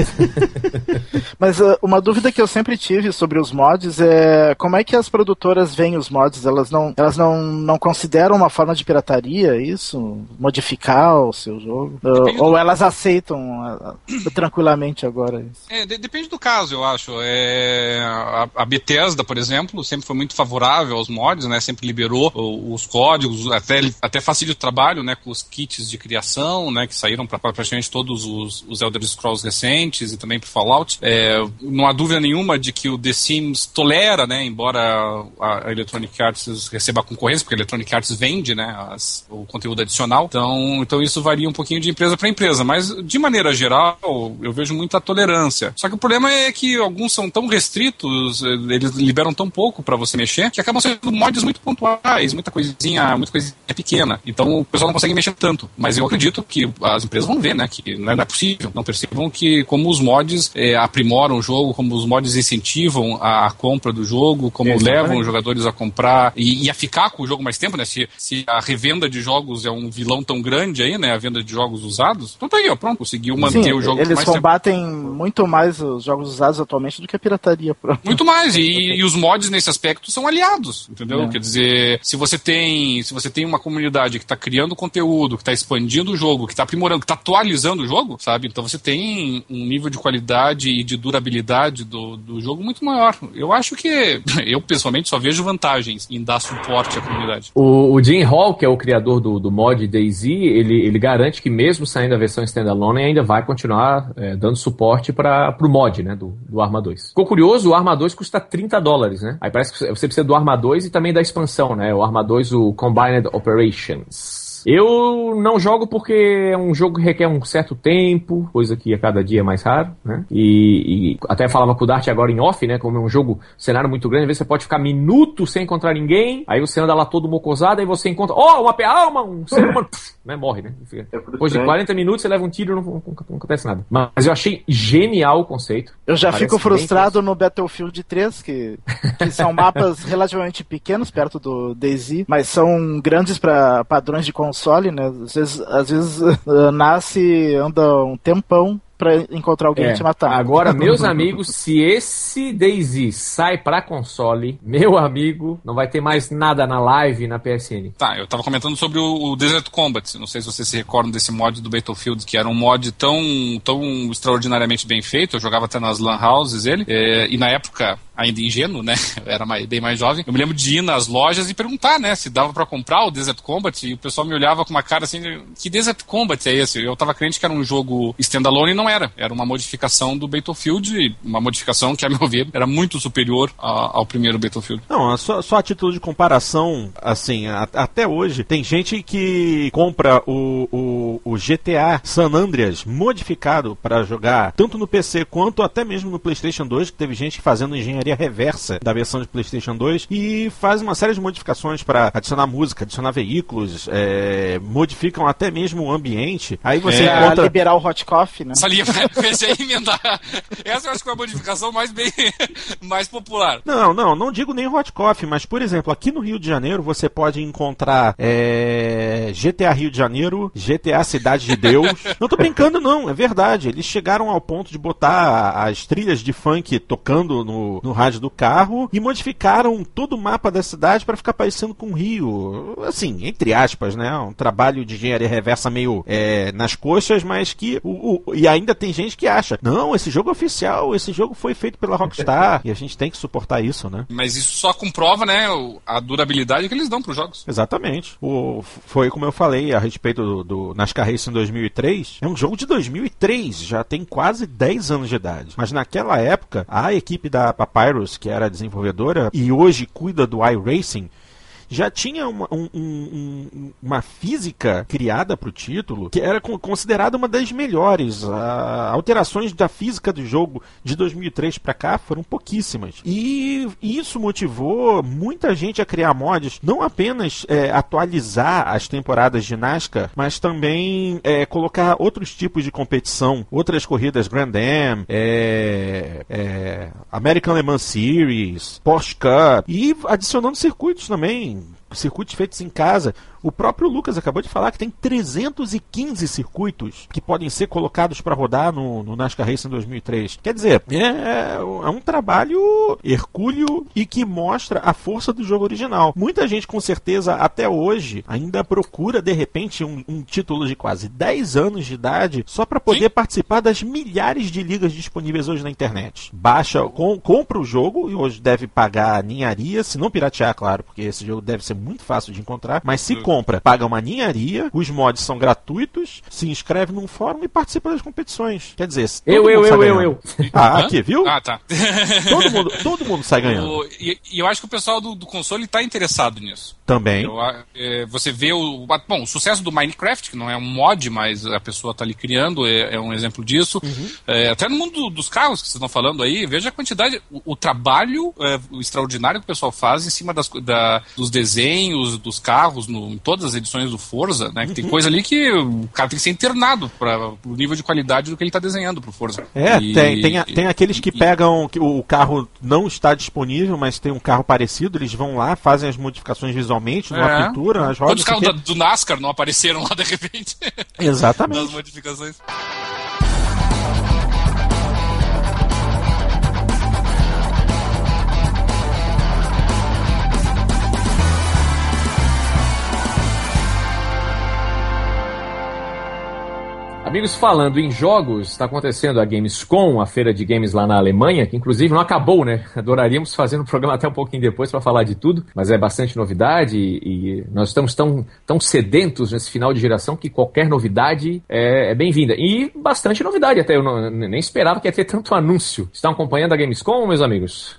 [SPEAKER 2] Mas uh, uma dúvida que eu sempre tive sobre os mods é como é que as produtoras veem os mods? Elas não, elas não, não consideram uma forma de pirataria isso? Modificar o seu jogo? Uh, ou elas aceitam uh, tranquilamente agora isso?
[SPEAKER 3] É, de, depende do caso, eu acho. É, a, a, Bethesda, por exemplo, sempre foi muito favorável aos mods, né? Sempre liberou os códigos, até, até facilita o trabalho, né? Com os kits de criação, né? Que saíram para praticamente todos os, os Elder Scrolls recentes e também para Fallout. É, não há dúvida nenhuma de que o The Sims tolera, né, embora a Electronic Arts receba concorrência, porque a Electronic Arts vende né, as, o conteúdo adicional. Então, então isso varia um pouquinho de empresa para empresa. Mas, de maneira geral, eu vejo muita tolerância. Só que o problema é que alguns são tão restritos, eles liberam tão pouco para você mexer, que acabam sendo mods muito pontuais, muita coisinha, muita coisinha pequena. Então o pessoal não consegue mexer tanto. Mas eu acredito que as empresas vão ver, né, que não é possível, não percebam que como os mods é, aprimoram o jogo, como os mods incentivam a, a compra do jogo, como Exatamente. levam os jogadores a comprar e, e, a ficar com o jogo mais tempo, né? Se, se a revenda de jogos é um vilão tão grande aí, né? A venda de jogos usados, então tá aí, ó, pronto, conseguiu manter Sim, o jogo
[SPEAKER 2] eles mais combatem tempo. muito mais os jogos usados atualmente do que a pirataria. Pronto.
[SPEAKER 3] Muito mais, e, e os mods nesse aspecto são aliados, entendeu? É. Quer dizer, se você tem se você tem uma comunidade que está criando conteúdo, que está expandindo o jogo, que está aprimorando, que está atualizando o jogo, sabe? Então você tem um nível de qualidade e de durabilidade do, do jogo muito maior. Eu acho que, eu pessoalmente só vejo vantagens em dar suporte à comunidade.
[SPEAKER 1] O, o Jim Hall, que é o criador do, do mod DayZ, ele, ele garante que mesmo saindo a versão standalone, ainda vai continuar é, dando suporte para o mod, né, do, do Arma 2. Ficou curioso, o Arma 2 custa 30 dólares, né? Aí parece que você precisa do Arma 2 e também da expansão, né? O Arma 2, o Combined Operations. Eu não jogo porque é um jogo que requer um certo tempo, coisa que a cada dia é mais raro, né? E, e até falava com o Dart agora em off, né? Como é um jogo, cenário muito grande, às vezes você pode ficar minutos sem encontrar ninguém, aí você anda lá todo mocosado, aí você encontra, ó, oh, uma alma, um ser humano, né? Morre, né? É Depois de 40 minutos você leva um tiro e não, não, não, acontece nada. Mas eu achei genial o conceito.
[SPEAKER 2] Eu já fico frustrado no Battlefield 3, que, que são mapas relativamente pequenos perto do DayZ, mas são grandes para padrões de console, né? Às vezes, às vezes uh, nasce, anda um tempão para encontrar alguém é. e te matar.
[SPEAKER 1] Agora, meus amigos, se esse Daisy sai para console, meu amigo, não vai ter mais nada na live na PSN.
[SPEAKER 3] Tá, eu tava comentando sobre o, o Desert Combat. Não sei se vocês se recordam desse mod do Battlefield, que era um mod tão, tão extraordinariamente bem feito. Eu jogava até nas Lan Houses ele. É, e na época, ainda ingênuo, né? Eu era mais, bem mais jovem. Eu me lembro de ir nas lojas e perguntar, né? Se dava para comprar o Desert Combat. E o pessoal me olhava com uma cara assim: que Desert Combat é esse? Eu tava crente que era um jogo standalone e não era. Era uma modificação do Battlefield, uma modificação que, a meu ver, era muito superior a, ao primeiro Battlefield.
[SPEAKER 4] Não, só, só a título de comparação, assim, a, até hoje, tem gente que compra o, o, o GTA San Andreas modificado para jogar tanto no PC quanto até mesmo no PlayStation 2, que teve gente fazendo engenharia reversa da versão de PlayStation 2 e faz uma série de modificações para adicionar música, adicionar veículos, é, modificam até mesmo o ambiente. Aí você
[SPEAKER 2] é, encontra... liberar o hot coffee, né?
[SPEAKER 3] Salia, pensei em emendar. Essa eu acho que é a modificação mais bem mais popular.
[SPEAKER 4] Não, não, não digo nem hot coffee, mas por exemplo, aqui no Rio de Janeiro você pode encontrar é, GTA Rio de Janeiro, GTA Cidade de Deus. não tô brincando não, é verdade. Eles chegaram ao ponto de botar as trilhas de funk tocando no, no rádio do carro e modificaram todo o mapa da cidade para ficar parecendo com o Rio. Assim, entre aspas, né? Um trabalho de engenharia reversa meio é, nas coxas, mas que o, o, e ainda tem gente que acha, não, esse jogo é oficial, esse jogo foi feito pela Rockstar e a gente tem que suportar isso, né?
[SPEAKER 3] Mas isso só comprova, né, a durabilidade que eles dão para os jogos.
[SPEAKER 4] Exatamente. O, foi como eu falei a respeito do, do NASCAR Race em 2003. É um jogo de 2003, já tem quase 10 anos de idade. Mas naquela época, a equipe da Papyrus, que era desenvolvedora e hoje cuida do iRacing, já tinha uma, um, um, uma física criada para o título que era considerada uma das melhores. A, alterações da física do jogo de 2003 para cá foram pouquíssimas. E isso motivou muita gente a criar mods, não apenas é, atualizar as temporadas de NASCAR, mas também é, colocar outros tipos de competição, outras corridas Grand Am, é, é American Le Mans Series, Porsche Cup e adicionando circuitos também circuitos feitos em casa. O próprio Lucas acabou de falar que tem 315 circuitos que podem ser colocados para rodar no, no NASCAR Racing 2003. Quer dizer, é, é, um trabalho hercúleo e que mostra a força do jogo original. Muita gente, com certeza, até hoje, ainda procura de repente um, um título de quase 10 anos de idade só para poder Sim. participar das milhares de ligas disponíveis hoje na internet. Baixa, com, compra o jogo e hoje deve pagar ninharia, se não piratear, claro, porque esse jogo deve ser muito fácil de encontrar, mas se compra, paga uma ninharia, os mods são gratuitos, se inscreve num fórum e participa das competições. Quer dizer,
[SPEAKER 1] eu, eu, eu, eu, eu.
[SPEAKER 4] Ah, aqui, viu?
[SPEAKER 3] Ah, tá.
[SPEAKER 4] todo, mundo, todo mundo sai ganhando.
[SPEAKER 3] E, e, eu acho que o pessoal do, do console está interessado nisso.
[SPEAKER 4] Também.
[SPEAKER 3] Eu, é, você vê o. Bom, o sucesso do Minecraft, que não é um mod, mas a pessoa está ali criando, é, é, um exemplo disso. Uhum. É, até no mundo dos carros que vocês estão falando aí, veja a quantidade, o, o trabalho é, o extraordinário que o pessoal faz em cima das, da, dos desenhos, dos carros, no, em todas as edições do Forza, né? Que tem uhum. coisa ali que o cara tem que ser internado para o nível de qualidade do que ele está desenhando pro Forza.
[SPEAKER 4] É, e, tem, tem, tem aqueles que e, pegam que o carro não está disponível, mas tem um carro parecido, eles vão lá, fazem as modificações visualmente, numa é. pintura, nas rodas.
[SPEAKER 3] Quantos carros do NASCAR não apareceram lá de repente?
[SPEAKER 4] Exatamente.
[SPEAKER 3] Nas modificações.
[SPEAKER 1] Amigos, falando em jogos, está acontecendo a Gamescom, a feira de games lá na Alemanha, que inclusive não acabou, né? Adoraríamos fazer um programa até um pouquinho depois para falar de tudo, mas é bastante novidade e, nós estamos tão, tão sedentos nesse final de geração que qualquer novidade é, é bem-vinda. E bastante novidade até, eu não, nem esperava que ia ter tanto anúncio. Estão acompanhando a Gamescom, meus amigos?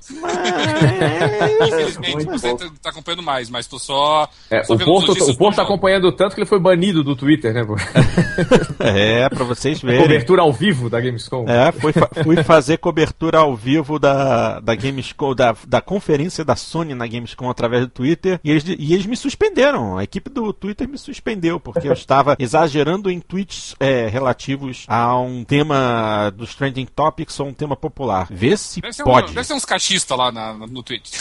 [SPEAKER 3] Infelizmente, você está acompanhando mais, mas tô só...
[SPEAKER 1] É, o Porto está acompanhando tanto que ele foi banido do Twitter, né?
[SPEAKER 4] é, é, pra vocês verem.
[SPEAKER 1] Cobertura ao vivo da Gamescom.
[SPEAKER 4] É, fui, fa fui fazer cobertura ao vivo da, da Gamescom, da, da conferência da Sony na Gamescom através do Twitter, e eles, e eles me suspenderam. A equipe do Twitter me suspendeu, porque eu estava exagerando em tweets é, relativos a um tema dos Trending Topics ou um tema popular. Vê se deve pode.
[SPEAKER 3] Um, deve ser uns cachistas lá na, no Twitter.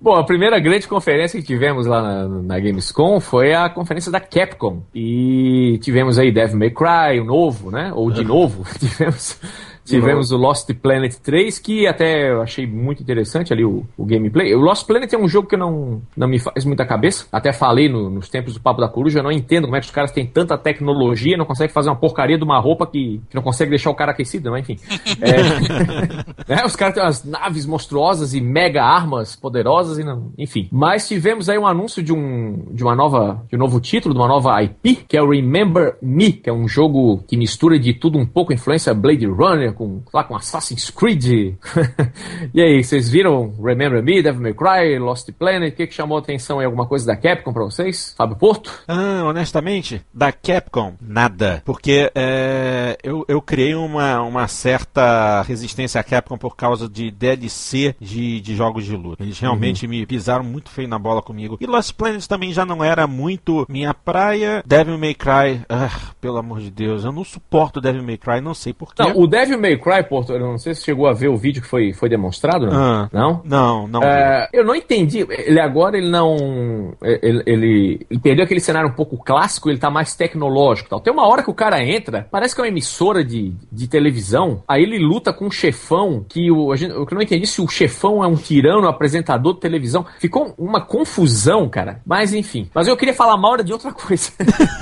[SPEAKER 1] Bom, a primeira grande conferência que tivemos lá na, na Gamescom foi a conferência da Capcom. E tivemos aí Devil May Cry, o novo, né? Ou de novo, tivemos Tivemos o Lost Planet 3, que até eu achei muito interessante ali o, o, gameplay. O Lost Planet é um jogo que não, não me faz muita cabeça. Até falei no, nos tempos do Papo da Coruja, eu não entendo como é que os caras têm tanta tecnologia, não conseguem fazer uma porcaria de uma roupa que, que não consegue deixar o cara aquecido, mas enfim. É, é, os caras têm umas naves monstruosas e mega armas poderosas e não, enfim. Mas tivemos aí um anúncio de um de uma nova de um novo título, de uma nova IP, que é o Remember Me, que é um jogo que mistura de tudo um pouco influência Blade Runner com, lá, com Assassin's Creed. e aí, vocês viram Remember Me, Devil May Cry, Lost Planet? O que, que chamou a atenção em alguma coisa da Capcom pra vocês? Fábio Porto?
[SPEAKER 4] Ah, honestamente, da Capcom, nada. Porque é, eu, eu criei uma, uma certa resistência à Capcom por causa de DLC de, de jogos de luta. Eles realmente uhum. me pisaram muito feio na bola comigo. E Lost Planet também já não era muito minha praia. Devil May Cry, ah, pelo amor de Deus, eu não suporto Devil May Cry, não sei porquê. Não,
[SPEAKER 1] o Devil May Cry, Porto, eu não sei se chegou a ver o vídeo que foi, foi demonstrado, não? Ah,
[SPEAKER 4] não? Não, não.
[SPEAKER 1] É, eu não entendi. Ele agora, ele não... Ele, ele, ele, perdeu aquele cenário um pouco clássico, ele tá mais tecnológico tal. Tem uma hora que o cara entra, parece que é uma emissora de, de televisão, aí ele luta com um chefão, que o, a gente, eu não entendi se o chefão é um tirano, um apresentador de televisão. Ficou uma confusão, cara. Mas enfim. Mas eu queria falar mal de outra coisa.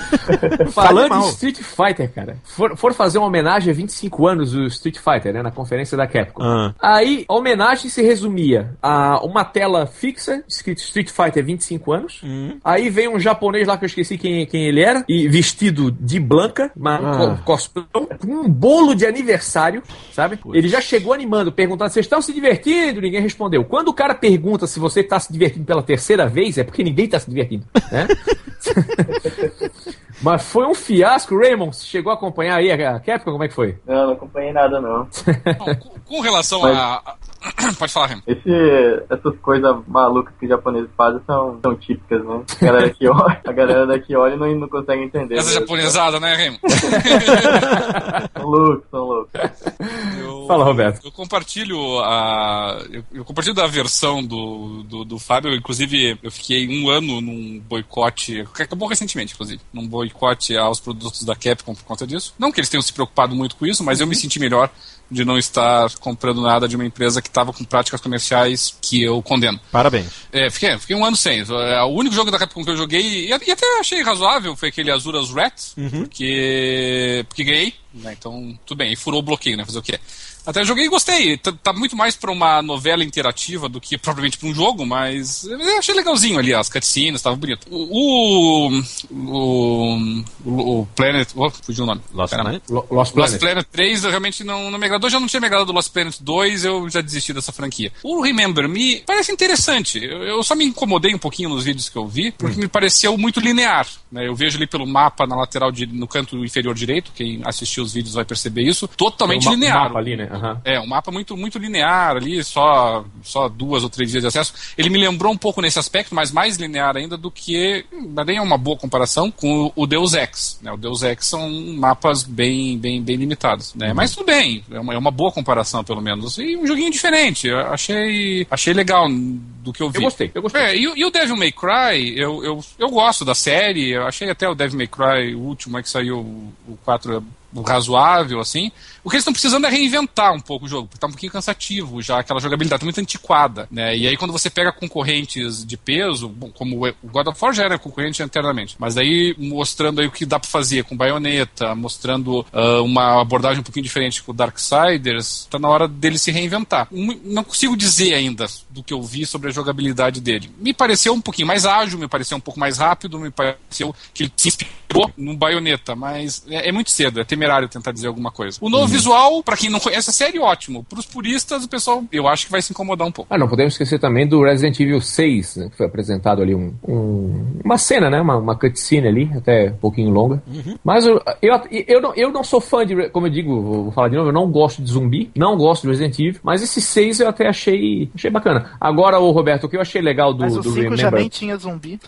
[SPEAKER 1] Falando de Street Fighter, cara. For, for fazer uma homenagem a 25 anos do Street Fighter, né? Na conferência da Capcom. Ah. Aí, a homenagem se resumia a uma tela fixa, escrito Street Fighter 25 anos. Hum. Aí vem um japonês lá que eu esqueci quem, quem ele era, e vestido de blanca, ah. cosplay, com um bolo de aniversário, sabe? Ele já chegou animando, perguntando: vocês estão se divertindo? Ninguém respondeu. Quando o cara pergunta se você está se divertindo pela terceira vez, é porque ninguém está se divertindo, né? Mas foi um fiasco, Raymond. Chegou a acompanhar aí a Capcom? Como é que foi?
[SPEAKER 5] Não, não acompanhei nada, não.
[SPEAKER 3] com, com relação Mas... a, Pode falar, Remo.
[SPEAKER 5] Esse, essas coisas malucas que os japoneses fazem são, são típicas, né? A galera daqui olha, a galera daqui olha e não, não consegue entender.
[SPEAKER 3] Essa mesmo. japonesada, né, Remo?
[SPEAKER 5] são loucos, são loucos.
[SPEAKER 1] Eu, Fala, Roberto.
[SPEAKER 3] Eu compartilho a. Eu, eu, compartilho da versão do, do, do Fábio. Inclusive, eu fiquei um ano num boicote. Que acabou recentemente, inclusive. Num boicote aos produtos da Capcom por conta disso. Não que eles tenham se preocupado muito com isso, mas eu me senti melhor de não estar comprando nada de uma empresa que estava com práticas comerciais que eu condeno.
[SPEAKER 4] Parabéns.
[SPEAKER 3] É, fiquei, fiquei um ano sem. É, o único jogo da Capcom que eu joguei, e, até achei razoável, foi aquele Azuras Rat, uhum. porque, porque ganhei, né, então tudo bem, e furou o bloqueio, né, fazer o que é. Até joguei e gostei. Tá, tá muito mais pra uma novela interativa do que propriamente pra um jogo, mas eu achei legalzinho ali, as cutscenes, tava bonito. O. O. O, o Planet. Oh, fugiu o nome.
[SPEAKER 1] Lost Planet?
[SPEAKER 3] Lost Planet. Lost Planet 3 realmente não, não me agradou. Já não tinha me agradado do Lost Planet 2, eu já desisti dessa franquia. O Remember Me parece interessante. Eu, eu só me incomodei um pouquinho nos vídeos que eu vi, porque hum. me pareceu muito linear. Né? Eu vejo ali pelo mapa na lateral, de, no canto inferior direito, quem assistiu os vídeos vai perceber isso, totalmente um linear.
[SPEAKER 1] mapa ali, né? Uhum.
[SPEAKER 3] É, um mapa muito, muito linear ali, só, só duas ou três vias de acesso. Ele me lembrou um pouco nesse aspecto, mas mais linear ainda do que. Nem é uma boa comparação com o Deus Ex. Né? O Deus Ex são mapas bem, bem, bem limitados. Né? Uhum. Mas tudo bem, é uma, é uma boa comparação, pelo menos. E um joguinho diferente. Eu achei, achei legal do que eu vi. Eu
[SPEAKER 1] gostei, eu gostei.
[SPEAKER 3] É, e, e, o Devil May Cry, eu, eu, eu gosto da série, eu achei até o Devil May Cry, o último é que saiu, o 4 razoável, assim. O que eles estão precisando é reinventar um pouco o jogo, porque tá um pouquinho cansativo já, aquela jogabilidade tá muito antiquada, né? E aí quando você pega concorrentes de peso, bom, como o God of War já era concorrente internamente, mas aí mostrando aí o que dá para fazer com baioneta, mostrando uh, uma abordagem um pouquinho diferente com o Darksiders, tá na hora dele se reinventar. Não consigo dizer ainda do que eu vi sobre a jogabilidade dele. Me pareceu um pouquinho mais ágil, me pareceu um pouco mais rápido, me pareceu que ele se inspirou no baioneta, mas é, é muito cedo, é temerário tentar dizer alguma coisa. O novo visual, para quem não conhece a série, ótimo. Para os puristas, o pessoal, eu acho que vai se incomodar um pouco.
[SPEAKER 1] Ah, não podemos esquecer também do Resident Evil 6, né, que foi apresentado ali um, um, uma cena, né? Uma, uma cutscene ali, até um pouquinho longa. Uhum. Mas eu, eu, eu, não, eu não sou fã de, como eu digo, vou falar de novo, eu não gosto de zumbi, não gosto de Resident Evil, mas esse 6 eu até achei, achei bacana. Agora, o Roberto, o que eu achei legal do,
[SPEAKER 2] mas
[SPEAKER 1] o
[SPEAKER 2] do
[SPEAKER 1] 5
[SPEAKER 2] já nem tinha zumbi.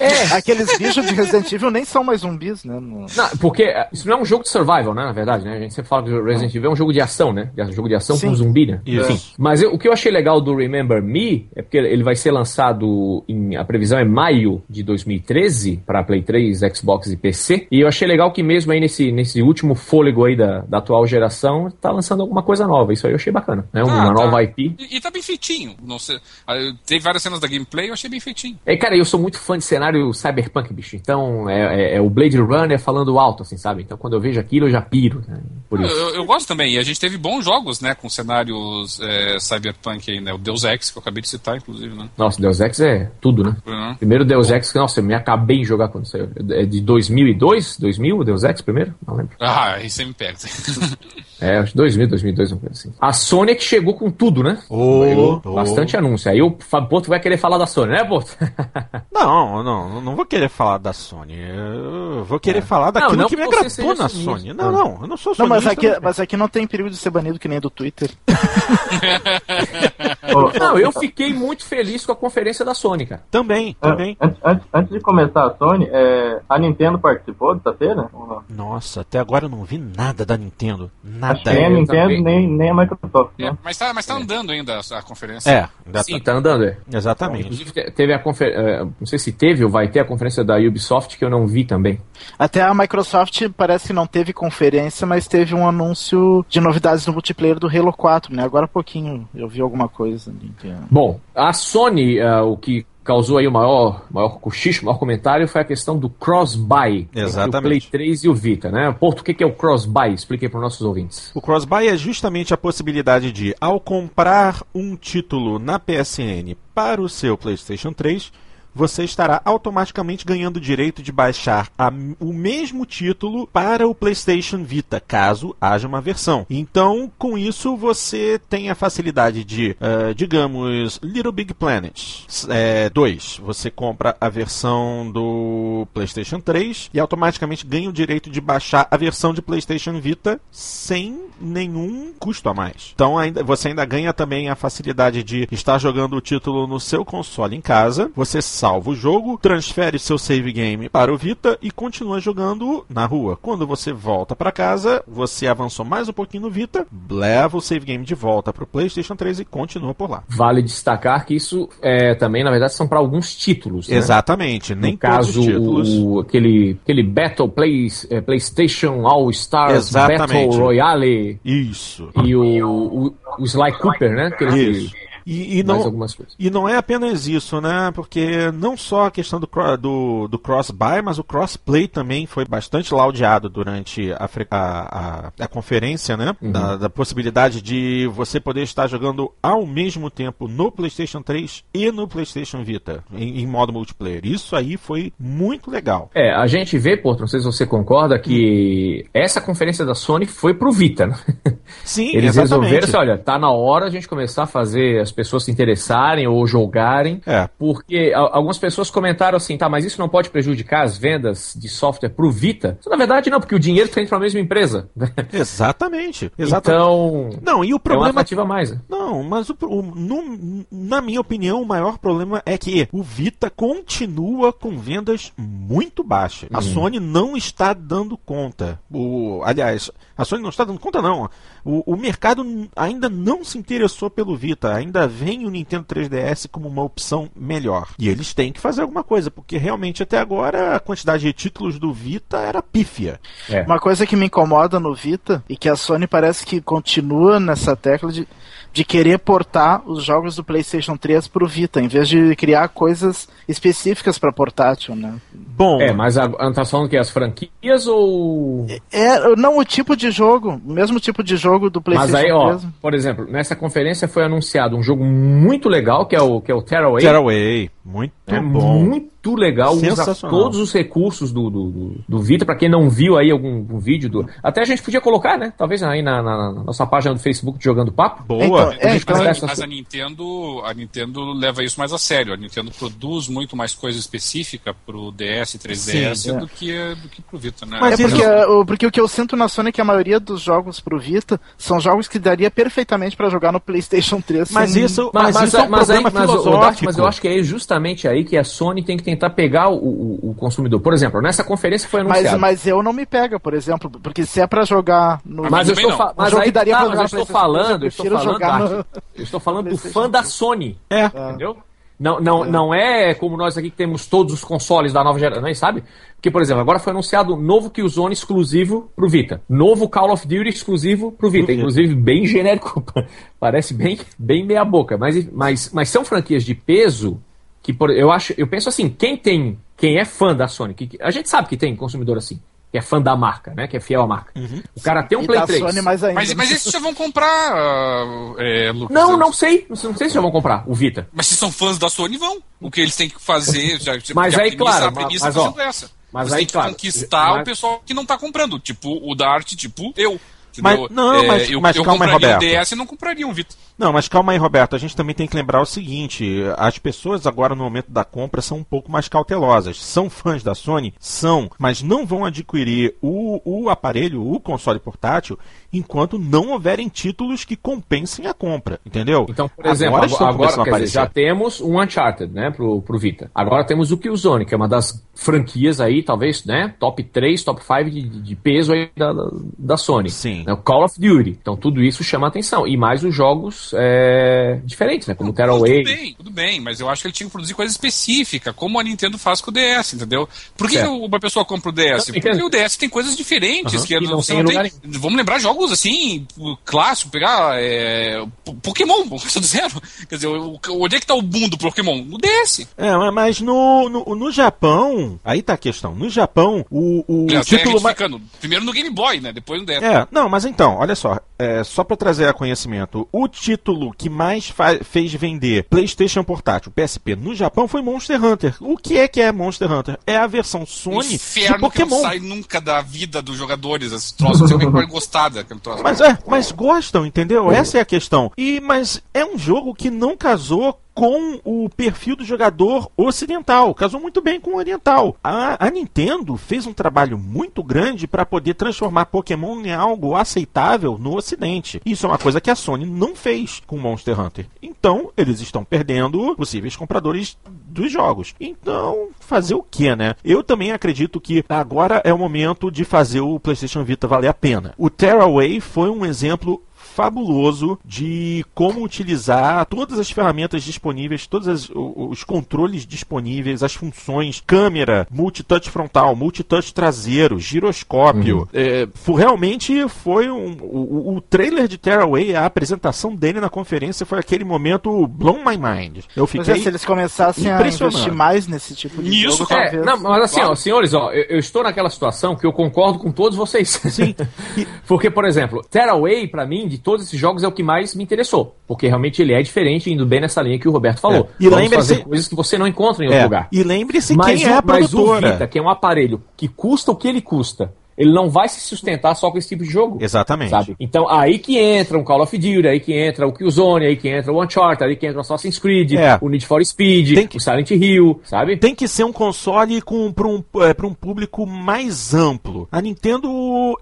[SPEAKER 2] É. Aqueles bichos de Resident Evil nem são mais zumbis, né?
[SPEAKER 1] Não, porque isso não é um jogo de survival, né? Na verdade, né? A gente sempre fala que Resident Evil é um jogo de ação, né? É um jogo de ação Sim. com zumbi, né?
[SPEAKER 4] Isso. Enfim,
[SPEAKER 1] mas eu, o que eu achei legal do Remember Me é porque ele vai ser lançado em. A previsão é maio de 2013 para Play 3, Xbox e PC. E eu achei legal que mesmo aí nesse, nesse último fôlego aí da, da atual geração, tá lançando alguma coisa nova. Isso aí eu achei bacana, né? Uma ah, tá. nova IP.
[SPEAKER 3] E, e tá bem feitinho. Não sei, ah, teve várias cenas da gameplay, eu achei bem feitinho.
[SPEAKER 1] É, cara, eu sou muito fã de cenário cyberpunk, bicho. Então, é, é, é o Blade Runner falando alto, assim, sabe? Então, quando eu vejo aquilo, eu já piro. Né?
[SPEAKER 3] Por isso. Eu, eu, gosto também. E a gente teve bons jogos, né? Com cenários é, cyberpunk aí, né? O Deus Ex, que eu acabei de citar, inclusive, né?
[SPEAKER 1] Nossa, Deus Ex é tudo, né? Uhum. Primeiro Deus Ex, que, nossa, eu me acabei de jogar quando saiu. É de 2002? 2000 o Deus Ex primeiro? Não lembro.
[SPEAKER 3] Ah, aí você me pega.
[SPEAKER 1] É, acho que 2000, 2002, uma coisa assim. A Sony é que chegou com tudo, né?
[SPEAKER 4] Oh, oh.
[SPEAKER 1] Bastante anúncio. Aí o Porto vai querer falar da Sony, né, Porto?
[SPEAKER 4] não, não, não vou querer falar da Sony. Eu vou querer é. falar daquilo não, não que me agradou na Sony. Não, não, eu não sou Sony.
[SPEAKER 2] Não, mas aqui, mas aqui não tem perigo de ser banido que nem do Twitter.
[SPEAKER 1] não, eu fiquei muito feliz com a conferência da Sony, cara.
[SPEAKER 4] Também, é, também.
[SPEAKER 5] Antes, antes, antes, de começar a Sony, é, a Nintendo participou dessa feira?
[SPEAKER 4] Nossa, até agora eu não vi nada da Nintendo. Nada.
[SPEAKER 5] Acho que nem a Nintendo, nem, nem a Microsoft.
[SPEAKER 3] É,
[SPEAKER 5] né?
[SPEAKER 3] mas, tá, mas tá andando ainda a, conferência.
[SPEAKER 4] É,
[SPEAKER 1] sim, tá, tá andando. É.
[SPEAKER 4] Exatamente.
[SPEAKER 1] Inclusive, teve a conferência. É, não sei se teve ou vai ter a conferência da Ubisoft que eu não vi também.
[SPEAKER 2] Até a Microsoft parece que não teve conferência, mas teve um anúncio de novidades no multiplayer do Halo 4, né? Agora há pouquinho eu vi alguma coisa ali.
[SPEAKER 1] Bom, a Sony, uh, o que causou aí o maior, maior cochicho, o maior comentário foi a questão do cross-buy.
[SPEAKER 4] Exatamente.
[SPEAKER 1] O Play 3 e o Vita, né? Porto, o que é o cross-buy? Explique para os nossos ouvintes.
[SPEAKER 4] O cross-buy é justamente a possibilidade de, ao comprar um título na PSN para o seu PlayStation 3, você estará automaticamente ganhando o direito de baixar a, o mesmo título para o PlayStation Vita, caso haja uma versão. Então, com isso, você tem a facilidade de, uh, digamos, Little Big Planet 2. É, você compra a versão do PlayStation 3 e automaticamente ganha o direito de baixar a versão de PlayStation Vita sem nenhum custo a mais. Então, ainda, você ainda ganha também a facilidade de estar jogando o título no seu console em casa. Você salva o jogo, transfere seu save game para o Vita e continua jogando na rua. Quando você volta para casa, você avançou mais um pouquinho no Vita, leva o save game de volta para o PlayStation 3 e continua por lá.
[SPEAKER 1] Vale destacar que isso é, também, na verdade, são para alguns títulos. Né?
[SPEAKER 4] Exatamente, nem
[SPEAKER 1] no caso, o, aquele, aquele Battle Play, é, PlayStation All Stars Battle Royale.
[SPEAKER 4] Isso.
[SPEAKER 1] E o, o, o Sly Cooper, né? Aquele
[SPEAKER 4] Isso. E, e não, e não é apenas isso, né? Porque não só a questão do, do, do cross-buy, mas o cross-play também foi bastante laudeado durante a, a, a, a conferência, né? Uhum. Da, da, possibilidade de você poder estar jogando ao mesmo tempo no PlayStation 3 e no PlayStation Vita, em, em modo multiplayer. Isso aí foi muito legal.
[SPEAKER 1] É, a gente vê, Porto, não sei se você concorda, que essa conferência da Sony foi pro Vita, né?
[SPEAKER 4] Sim,
[SPEAKER 1] Eles exatamente. resolveram assim, olha, tá na hora a gente começar a fazer as pessoas se interessarem ou jogarem.
[SPEAKER 4] É.
[SPEAKER 1] Porque algumas pessoas comentaram assim, tá, mas isso não pode prejudicar as vendas de software pro Vita? Isso, na verdade, não, porque o dinheiro está indo para a mesma empresa.
[SPEAKER 4] Exatamente.
[SPEAKER 1] Exatamente. Então.
[SPEAKER 4] Não, e o problema.
[SPEAKER 1] É uma mais. Né?
[SPEAKER 4] Não, mas o, o, no, na minha opinião, o maior problema é que o Vita continua com vendas muito baixas. A uhum. Sony não está dando conta. O, aliás, a Sony não está dando conta, não. O, o mercado ainda não se interessou pelo Vita, ainda vem o Nintendo 3DS como uma opção melhor. E eles têm que fazer alguma coisa, porque realmente até agora a quantidade de títulos do Vita era pífia.
[SPEAKER 2] É. Uma coisa que me incomoda no Vita e que a Sony parece que continua nessa tecla de de querer portar os jogos do PlayStation 3 para o Vita, em vez de criar coisas específicas para portátil, né?
[SPEAKER 1] Bom. É, mas a, a tá falando que as franquias ou
[SPEAKER 2] é, não o tipo de jogo, o mesmo tipo de jogo do PlayStation
[SPEAKER 1] mas aí, ó, Por exemplo, nessa conferência foi anunciado um jogo muito legal que é o que é o Tearaway.
[SPEAKER 4] Tearaway, muito é bom.
[SPEAKER 1] Muito muito legal, usa todos os recursos do, do, do, do Vita, para quem não viu aí algum, algum, vídeo do. Até a gente podia colocar, né? Talvez aí na, na, na nossa página do Facebook Jogando Papo.
[SPEAKER 3] Boa! Então, é, mas, mas a Nintendo a Nintendo leva isso mais a sério. A Nintendo produz muito mais coisa específica pro DS e 3DS Sim, é. do, que, do que pro Vita, né?
[SPEAKER 2] Mas é porque, isso... porque o que eu sinto na Sony é que a maioria dos jogos pro Vita são jogos que daria perfeitamente para jogar no PlayStation 3.
[SPEAKER 1] Mas sem... isso, mas, mas, isso é um mas, aí, mas, mas eu acho que é justamente aí que a Sony tem que tentar pegar o o, o, consumidor. Por exemplo, nessa conferência foi anunciado.
[SPEAKER 2] Mas, mas eu não me pega, por exemplo, porque se é para jogar no.
[SPEAKER 1] Mas eu estou, fa mas aí, daria tá, mas eu estou falando, eu estou falando, no... eu estou falando do fã da Sony. É. Entendeu? Não, não, é. não é como nós aqui que temos todos os consoles da nova geração, sabe? Porque, por exemplo, agora foi anunciado novo Killzone exclusivo pro Vita. Novo Call of Duty exclusivo pro Vita. Inclusive, bem genérico. Parece bem, bem meia boca. Mas, mas, mas são franquias de peso que por, eu acho, eu penso assim, quem tem, quem é fã da Sony, que, a gente sabe que tem consumidor assim, que é fã da marca, né? Que é fiel à marca. Uhum. O cara tem um e Play 3. Sony
[SPEAKER 3] mais ainda. Mas, mas esses já vão comprar,
[SPEAKER 1] é, Lucas? Não, não sei. Não sei se já vão comprar o Vita.
[SPEAKER 3] Mas se são fãs da Sony, vão. O que eles têm que fazer. Já,
[SPEAKER 1] mas aí, claro. A premissa mas, ó,
[SPEAKER 3] essa. Mas Você aí, tem que claro, conquistar mas... o pessoal que não tá comprando. Tipo o Dart, tipo eu.
[SPEAKER 4] Mas, não, mas, é, eu, mas eu calma aí, Roberto.
[SPEAKER 3] o DS e não compraria um Vita.
[SPEAKER 4] Não, mas calma aí, Roberto. A gente também tem que lembrar o seguinte: as pessoas agora no momento da compra são um pouco mais cautelosas. São fãs da Sony? São, mas não vão adquirir o, o aparelho, o console portátil, enquanto não houverem títulos que compensem a compra, entendeu?
[SPEAKER 1] Então, por exemplo, agora, agora dizer, já temos um Uncharted, né, pro, pro Vita. Agora temos o Killzone, que é uma das franquias aí, talvez, né, top 3, top 5 de, de peso aí da, da Sony.
[SPEAKER 4] Sim.
[SPEAKER 1] Né, o Call of Duty. Então tudo isso chama atenção. E mais os jogos é, diferentes, né, como o Tearaway.
[SPEAKER 3] Tudo bem, tudo bem, mas eu acho que ele tinha que produzir coisa específica, como a Nintendo faz com o DS, entendeu? Por que, que uma pessoa compra o DS? Porque o DS tem coisas diferentes, uhum, que não, não tem, Vamos lembrar jogos assim, clássico, pegar é, Pokémon, começou do zero. Quer dizer, onde é que tá o boom do Pokémon? No DS.
[SPEAKER 4] É, mas no, no, no Japão, aí tá a questão. No Japão, o, o é, título.
[SPEAKER 3] Primeiro no Game Boy, né? Depois no DS.
[SPEAKER 4] É, não, mas então, olha só. É, só para trazer a conhecimento, o título que mais fez vender PlayStation portátil, PSP, no Japão foi Monster Hunter. O que é que é Monster Hunter? É a versão Sony
[SPEAKER 3] Inferno de Pokémon. Que não sai nunca da vida dos jogadores, esse troço. Você vai gostar daquele troço.
[SPEAKER 4] Mas é, mas gostam, entendeu? Essa é a questão. E mas é um jogo que não casou com o perfil do jogador ocidental. Casou muito bem com o oriental. A, a Nintendo fez um trabalho muito grande para poder transformar Pokémon em algo aceitável no ocidente. Isso é uma coisa que a Sony não fez com Monster Hunter. Então, eles estão perdendo possíveis compradores dos jogos. Então, fazer o que, né? Eu também acredito que agora é o momento de fazer o PlayStation Vita valer a pena. O Tearaway foi um exemplo fabuloso de como utilizar todas as ferramentas disponíveis, todos as, os controles disponíveis, as funções, câmera, multitouch frontal, multitouch traseiro, giroscópio. Uhum. É, realmente foi um, o, o trailer de Tearaway, a apresentação dele na conferência foi aquele momento blow my mind. Eu fiquei mas
[SPEAKER 2] é, se eles começassem a investir mais nesse tipo de Isso, jogo,
[SPEAKER 1] é, não, mas assim, claro. ó, senhores, ó, eu, eu, estou naquela situação que eu concordo com todos vocês. Sim. Porque, por exemplo, Tearaway, para mim, de todos esses jogos é o que mais me interessou. Porque realmente ele é diferente, indo bem nessa linha que o Roberto falou. É.
[SPEAKER 4] E lembre-se
[SPEAKER 1] coisas que você não encontra em outro é. lugar.
[SPEAKER 4] E lembre-se quem é a produtora.
[SPEAKER 1] Mas o Vita, que é um aparelho que custa o que ele custa, ele não vai se sustentar só com esse tipo de jogo.
[SPEAKER 4] Exatamente. Sabe?
[SPEAKER 1] Então, aí que entra um Call of Duty, aí que entra o Killzone, aí que entra o Uncharted, aí que entra o Assassin's Creed, é. o Need for Speed, que, o Silent Hill, sabe?
[SPEAKER 4] Tem que ser um console para um, é, um público mais amplo. A Nintendo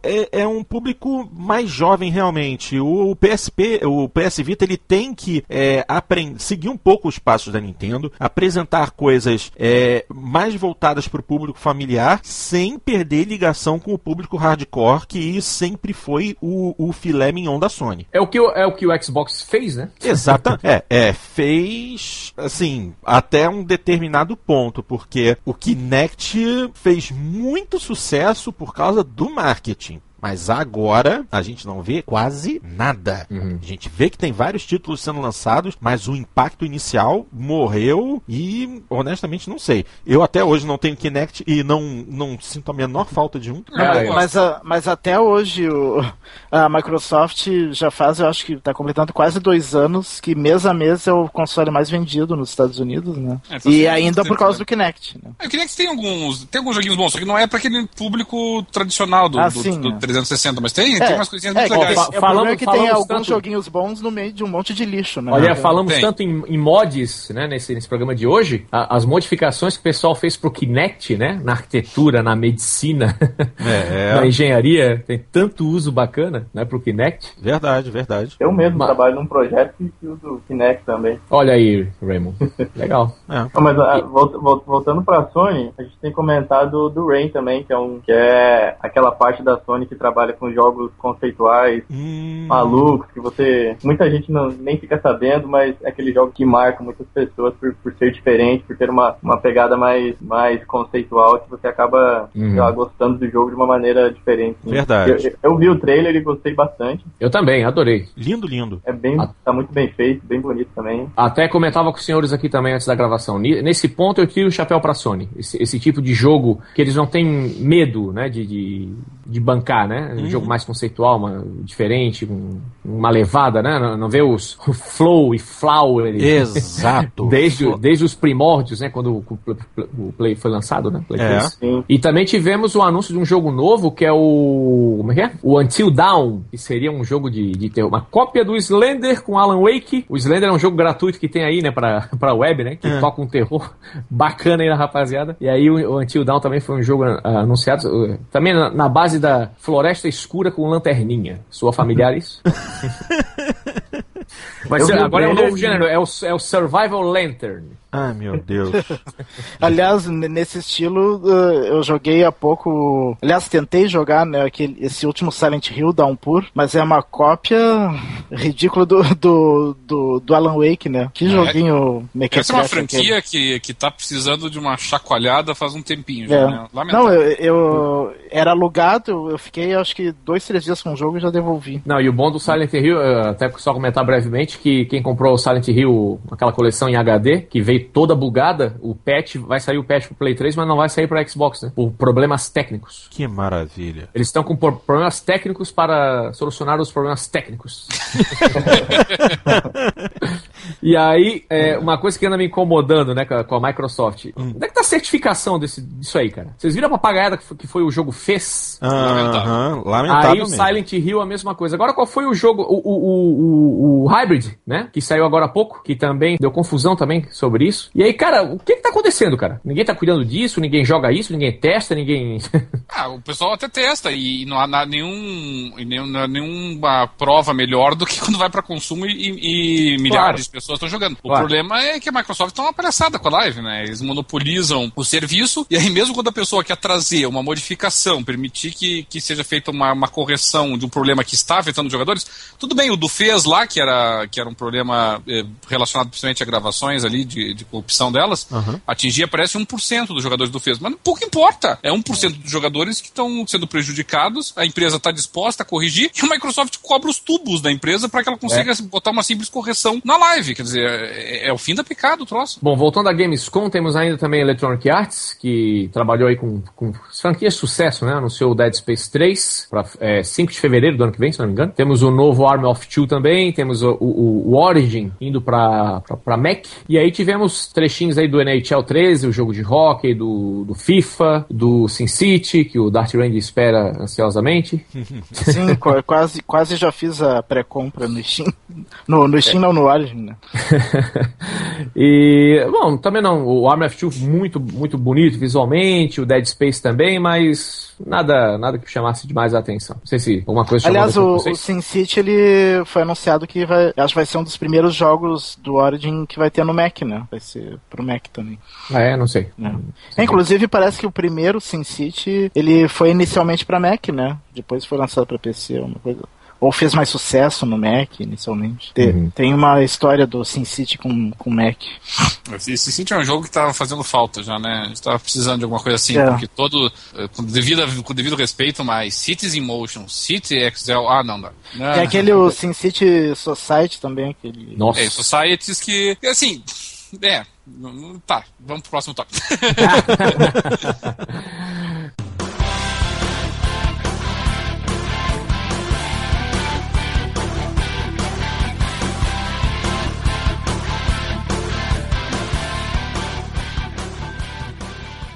[SPEAKER 4] é, é um público mais jovem realmente. O, o PSP, o PS Vita, ele tem que é, aprender, seguir um pouco os passos da Nintendo, apresentar coisas é, mais voltadas para o público familiar, sem perder ligação com o público hardcore que sempre foi o, o filé mignon da Sony.
[SPEAKER 1] É o que é o, que o Xbox fez, né?
[SPEAKER 4] Exatamente. é, é, fez, assim, até um determinado ponto, porque o Kinect fez muito sucesso por causa do marketing. Mas agora a gente não vê quase nada. Uhum. A gente vê que tem vários títulos sendo lançados, mas o impacto inicial morreu e honestamente não sei. Eu até hoje não tenho Kinect e não, não sinto a menor falta de um.
[SPEAKER 2] É, mas, a, mas até hoje o, a Microsoft já faz, eu acho que está completando quase dois anos que mês a mês é o console mais vendido nos Estados Unidos, né? É, e ainda por causa do Kinect. Né?
[SPEAKER 3] É, o Kinect tem alguns, tem alguns joguinhos bons, só que não é para aquele público tradicional do, ah, do, sim, do, do 360, mas tem, é, tem umas coisinhas é, muito legais.
[SPEAKER 2] Fa é, falamos, que tem alguns tanto... joguinhos bons no meio de um monte de lixo, né?
[SPEAKER 1] Olha, falamos tem. tanto em, em, mods, né, nesse, nesse programa de hoje, a, as modificações que o pessoal fez pro Kinect, né, na arquitetura, na medicina, é. na engenharia, tem tanto uso bacana, né, pro Kinect.
[SPEAKER 4] Verdade, verdade.
[SPEAKER 5] Eu mesmo mas... trabalho num projeto que uso o Kinect também.
[SPEAKER 1] Olha aí, Raymond. Legal.
[SPEAKER 5] É. Mas a, ah, voltando pra Sony, a gente tem comentado do Rain também, que é um que é aquela parte da Sony que trabalha com jogos conceituais, hum. malucos, que você. Muita gente não, nem fica sabendo, mas é aquele jogo que marca muitas pessoas por, por ser diferente, por ter uma, uma pegada mais, mais conceitual, que você acaba lá, gostando do jogo de uma maneira diferente.
[SPEAKER 4] Verdade.
[SPEAKER 5] Eu, eu, vi o trailer e gostei bastante.
[SPEAKER 1] Eu também, adorei.
[SPEAKER 4] Lindo, lindo.
[SPEAKER 5] É bem. A... Tá muito bem feito, bem bonito também.
[SPEAKER 1] Até comentava com os senhores aqui também antes da gravação. Nesse ponto eu tiro o chapéu pra Sony. Esse, esse tipo de jogo que eles não têm medo, né, de, de, de bancar, né? Um uhum. jogo mais conceitual, uma, diferente, um, uma levada, né? Não, não vê os o flow e flower.
[SPEAKER 4] Exato.
[SPEAKER 1] desde, desde os primórdios, né? Quando o, o Play foi lançado, né? Play é. E também tivemos o anúncio de um jogo novo que é o. Como é que é? O Until Dawn, que seria um jogo de, de ter uma cópia do Slender com Alan Wake. O Slender é um jogo gratuito que tem aí, né? Pra, pra web, né? Que é. toca um terror bacana aí na rapaziada. E aí o, o Until Dawn também foi um jogo uh, anunciado. Uh, também na, na base da Floresta Escura com lanterninha. Sua familiar isso? Mas agora é um novo gênero, é o, é o Survival Lantern.
[SPEAKER 4] Ai, meu Deus.
[SPEAKER 2] Aliás, nesse estilo, eu joguei há pouco. Aliás, tentei jogar né, aquele, esse último Silent Hill Downpour, mas é uma cópia ridícula do, do, do, do Alan Wake, né? Que é. joguinho
[SPEAKER 3] é, Essa é uma franquia que, que tá precisando de uma chacoalhada faz um tempinho já, é. né?
[SPEAKER 2] Não, eu, eu, era alugado, eu fiquei acho que dois, três dias com o jogo e já devolvi.
[SPEAKER 1] Não, e o bom do Silent Hill, até só comentar brevemente, que quem comprou o Silent Hill, aquela coleção em HD, que veio toda bugada, o patch, vai sair o patch pro Play 3, mas não vai sair pro Xbox, né? Por problemas técnicos.
[SPEAKER 4] Que maravilha.
[SPEAKER 1] Eles estão com problemas técnicos para solucionar os problemas técnicos. e aí, é, uma coisa que anda me incomodando, né, com a Microsoft. Hum. Onde é que tá a certificação desse, disso aí, cara? Vocês viram a papagaiada que foi, que foi o jogo fez?
[SPEAKER 4] Ah, lamentável. lamentável.
[SPEAKER 1] Aí o Silent Hill a mesma coisa. Agora, qual foi o jogo, o, o, o, o, Hybrid, né? Que saiu agora há pouco, que também deu confusão também sobre isso. E aí, cara, o que que tá acontecendo, cara? Ninguém tá cuidando disso, ninguém joga isso, ninguém testa, ninguém.
[SPEAKER 3] ah, o pessoal até testa e não há, nenhum, nenhum, nenhuma prova melhor do que quando vai para consumo e, e milhares claro. de pessoas estão jogando. O claro. problema é que a Microsoft tá uma palhaçada com a live, né? Eles monopolizam o serviço e aí, mesmo quando a pessoa quer trazer uma modificação, permitir que, que seja feita uma, uma correção de um problema que está afetando os jogadores, tudo bem, o do FES lá, que era, que era um problema eh, relacionado principalmente a gravações ali de, de corrupção delas, uhum. atingia parece 1% dos jogadores do FES. Mas pouco importa. É 1% dos jogadores que estão sendo prejudicados, a empresa está disposta a corrigir e a Microsoft cobra os tubos da empresa para que ela consiga é. botar uma simples correção na live. Quer dizer, é, é o fim da picada o troço.
[SPEAKER 1] Bom, voltando à Gamescom, temos ainda também a Electronic Arts, que trabalhou aí com, com franquias de sucesso, né? Anunciou o Dead Space 3 para é, 5 de fevereiro do ano que vem, se não me engano. Temos o novo Army of Two também, temos o, o, o Origin indo para Mac. E aí tivemos trechinhos aí do NHL 13, o jogo de hockey, do, do FIFA, do SimCity, que o Dart Range espera ansiosamente.
[SPEAKER 2] Sim, quase, quase já fiz a pré-compra no Steam. No, no Steam é. não, no Origin, né?
[SPEAKER 1] e, bom, também não, o of Two muito, muito bonito visualmente, o Dead Space também, mas nada, nada que chamasse demais a atenção. Não sei se alguma coisa
[SPEAKER 2] Aliás, o, o SimCity ele foi anunciado que vai, acho que vai ser um dos primeiros jogos do Origin que vai ter no Mac, né? Vai ser pro Mac também.
[SPEAKER 1] Ah, é? Não sei.
[SPEAKER 2] É. Inclusive, parece que o primeiro SimCity, ele foi inicialmente para Mac, né? Depois foi lançado para PC, uma coisa ou fez mais sucesso no Mac inicialmente. Tem, uhum. tem uma história do SimCity com, com Mac.
[SPEAKER 3] SimCity é um jogo que estava fazendo falta já, né? A gente estava precisando de alguma coisa assim, é. porque todo, eh, com devido, com devido respeito, mas Cities in Motion, City Excel, ah, não dá. Não,
[SPEAKER 2] tem aquele o SimCity Society também, aquele...
[SPEAKER 3] Nossa. É, Societies que, assim, é, tá, vamos pro próximo tópico.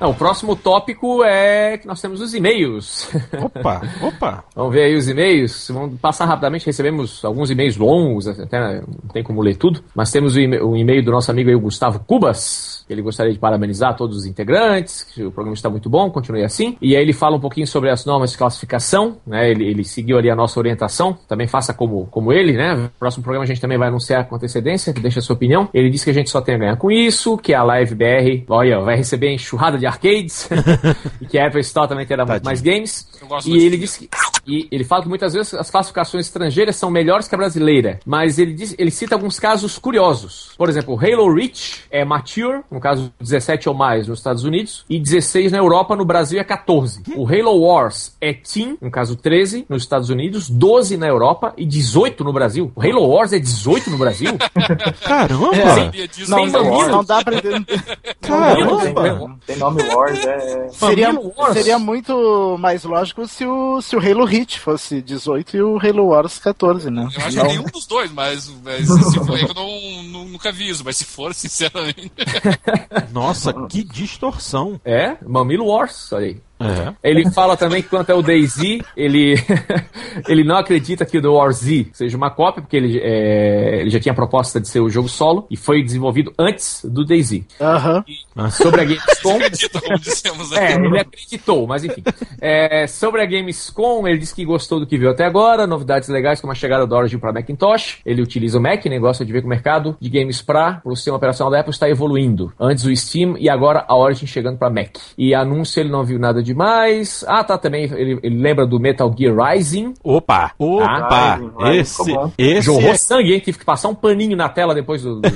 [SPEAKER 1] Não, o próximo tópico é que nós temos os e-mails.
[SPEAKER 4] Opa, opa.
[SPEAKER 1] Vamos ver aí os e-mails. Vamos passar rapidamente. Recebemos alguns e-mails longos, até não tem como ler tudo. Mas temos o e-mail do nosso amigo aí, o Gustavo Cubas. Ele gostaria de parabenizar todos os integrantes, que o programa está muito bom, continue assim. E aí ele fala um pouquinho sobre as normas de classificação, né? Ele, ele seguiu ali a nossa orientação, também faça como, como ele, né? Próximo programa a gente também vai anunciar com antecedência, deixa a sua opinião. Ele disse que a gente só tem a ganhar com isso, que a Live BR, olha, vai receber enxurrada de arcades, e que a Apple Store também terá muito mais games. E ele disse que, e ele fala que muitas vezes as classificações estrangeiras são melhores que a brasileira, mas ele, diz, ele cita alguns casos curiosos. Por exemplo, Halo Reach é mature, no caso 17 ou mais nos Estados Unidos, e 16 na Europa, no Brasil é 14. O Halo Wars é Teen, no caso 13 nos Estados Unidos, 12 na Europa e 18 no Brasil. O Halo Wars é 18 no Brasil?
[SPEAKER 4] Caramba!
[SPEAKER 2] É. Não, não, não, dá pra entender.
[SPEAKER 5] Caramba! Tem nome Wars, é...
[SPEAKER 2] Seria, seria muito mais lógico se o, se o Halo Hit fosse 18 e o Halo Wars 14, né?
[SPEAKER 3] Eu acho não. que nenhum dos dois, mas, mas se for, eu não, nunca aviso, mas se for, sinceramente...
[SPEAKER 4] Nossa, que distorção.
[SPEAKER 1] É, Mamilo Wars, olha aí. Uhum. Ele fala também que quanto ao DayZ, ele, ele não acredita que o The War Z seja uma cópia, porque ele, é, ele já tinha a proposta de ser o jogo solo e foi desenvolvido antes do DayZ.
[SPEAKER 2] Uhum.
[SPEAKER 1] Sobre a Gamescom. é, ele acreditou, mas enfim. É, sobre a Gamescom, ele disse que gostou do que viu até agora, novidades legais como a chegada do Origin para Macintosh. Ele utiliza o Mac, né, gosta de ver que o mercado de games para o sistema operacional da Apple está evoluindo. Antes o Steam e agora a Origin chegando para Mac. E anúncio ele não viu nada demais. Ah, tá, também ele, ele lembra do Metal Gear Rising.
[SPEAKER 4] Opa! Opa! Ah, esse, esse
[SPEAKER 1] Jorrou é... sangue, hein? Tive que passar um paninho na tela depois do... do...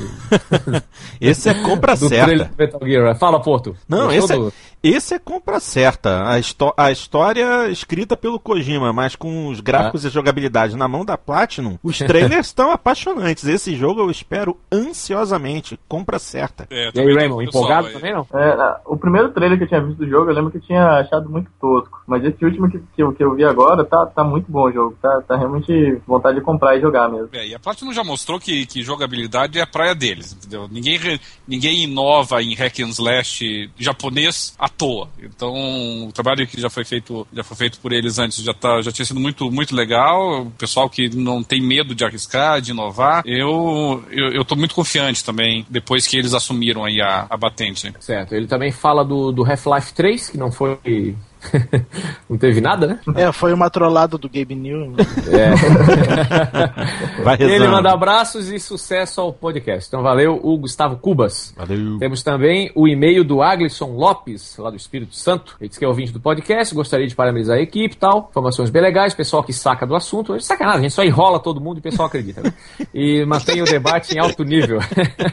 [SPEAKER 4] esse é compra do certa.
[SPEAKER 1] Metal Gear. Fala, Porto.
[SPEAKER 4] Não, esse é, esse é compra certa. A, a história escrita pelo Kojima, mas com os gráficos ah. e jogabilidade na mão da Platinum, os trailers estão apaixonantes. Esse jogo eu espero ansiosamente. Compra certa.
[SPEAKER 1] É, e aí, Raymond, empolgado também não?
[SPEAKER 5] É, o primeiro trailer que eu tinha visto do jogo, eu lembro que eu tinha achado muito tosco. Mas esse último que, que, eu, que eu vi agora, tá, tá muito bom o jogo. Tá, tá realmente vontade de comprar e jogar mesmo.
[SPEAKER 3] É, e a Platinum já mostrou que, que jogabilidade é a praia deles, entendeu? Ninguém, ninguém inova em hack and slash japonês à toa. Então, o trabalho que já foi feito, já foi feito por eles antes já, tá, já tinha sido muito, muito legal. O pessoal que não tem medo de arriscar, de inovar. Eu, eu, eu muito confiante também, depois que eles assumiram aí a, a batente.
[SPEAKER 1] Certo. Ele também fala do, do Half-Life 3, que não foi não teve nada, né?
[SPEAKER 2] É, foi uma trollada do Gabe New.
[SPEAKER 1] É. Vai Ele manda abraços e sucesso ao podcast. Então valeu, o Gustavo Cubas.
[SPEAKER 4] Valeu.
[SPEAKER 1] Temos também o e-mail do Aglisson Lopes, lá do Espírito Santo. Ele disse que é ouvinte do podcast, gostaria de parabenizar a equipe e tal. Informações bem legais, pessoal que saca do assunto. É sacanagem, a gente só enrola todo mundo e o pessoal acredita. Né? E mantém o debate em alto nível.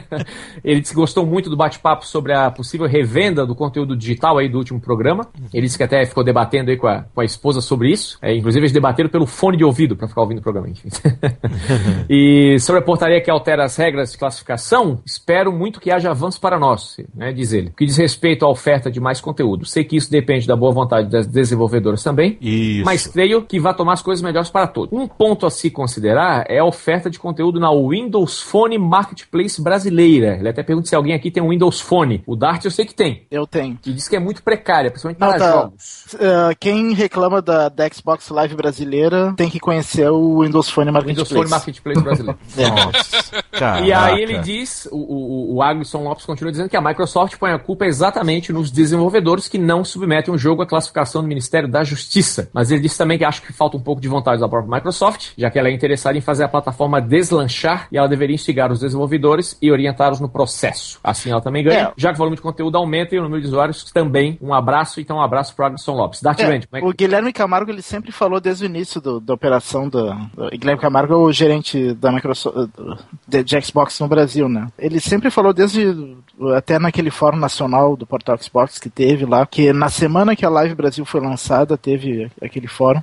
[SPEAKER 1] Ele disse que gostou muito do bate-papo sobre a possível revenda do conteúdo digital aí do último programa. Ele disse que até até ficou debatendo aí com a, com a esposa sobre isso. É, inclusive, eles debateram pelo fone de ouvido para ficar ouvindo o programa. e sobre a portaria que altera as regras de classificação, espero muito que haja avanço para nós, né, diz ele. Que diz respeito à oferta de mais conteúdo. Sei que isso depende da boa vontade das desenvolvedoras também,
[SPEAKER 4] isso.
[SPEAKER 1] mas creio que vai tomar as coisas melhores para todos. Um ponto a se considerar é a oferta de conteúdo na Windows Phone Marketplace brasileira. Ele até pergunta se alguém aqui tem um Windows Phone. O Dart eu sei que tem.
[SPEAKER 2] Eu tenho.
[SPEAKER 1] E diz que é muito precária, principalmente para tá. jogos.
[SPEAKER 2] Uh, quem reclama da, da, Xbox Live brasileira tem que conhecer o Windows Phone Marketplace.
[SPEAKER 1] Windows Phone Marketplace brasileiro.
[SPEAKER 4] Nossa,
[SPEAKER 1] e aí ele diz, o, o, o Agson Lopes continua dizendo que a Microsoft põe a culpa exatamente nos desenvolvedores que não submetem um jogo à classificação do Ministério da Justiça. Mas ele disse também que acha que falta um pouco de vontade da própria Microsoft, já que ela é interessada em fazer a plataforma deslanchar e ela deveria instigar os desenvolvedores e orientá-los no processo. Assim ela também ganha, é. já que o volume de conteúdo aumenta e o número de usuários também. Um abraço, então um abraço para o Agson Lopes. Dart é,
[SPEAKER 2] Range, é que... O Guilherme Camargo ele sempre falou desde o início do, da operação do, do, Guilherme Camargo é o gerente da Microsoft de, de Xbox no Brasil, né? Ele sempre falou desde até naquele fórum nacional do portal Xbox que teve lá, que na semana que a Live Brasil foi lançada, teve aquele fórum.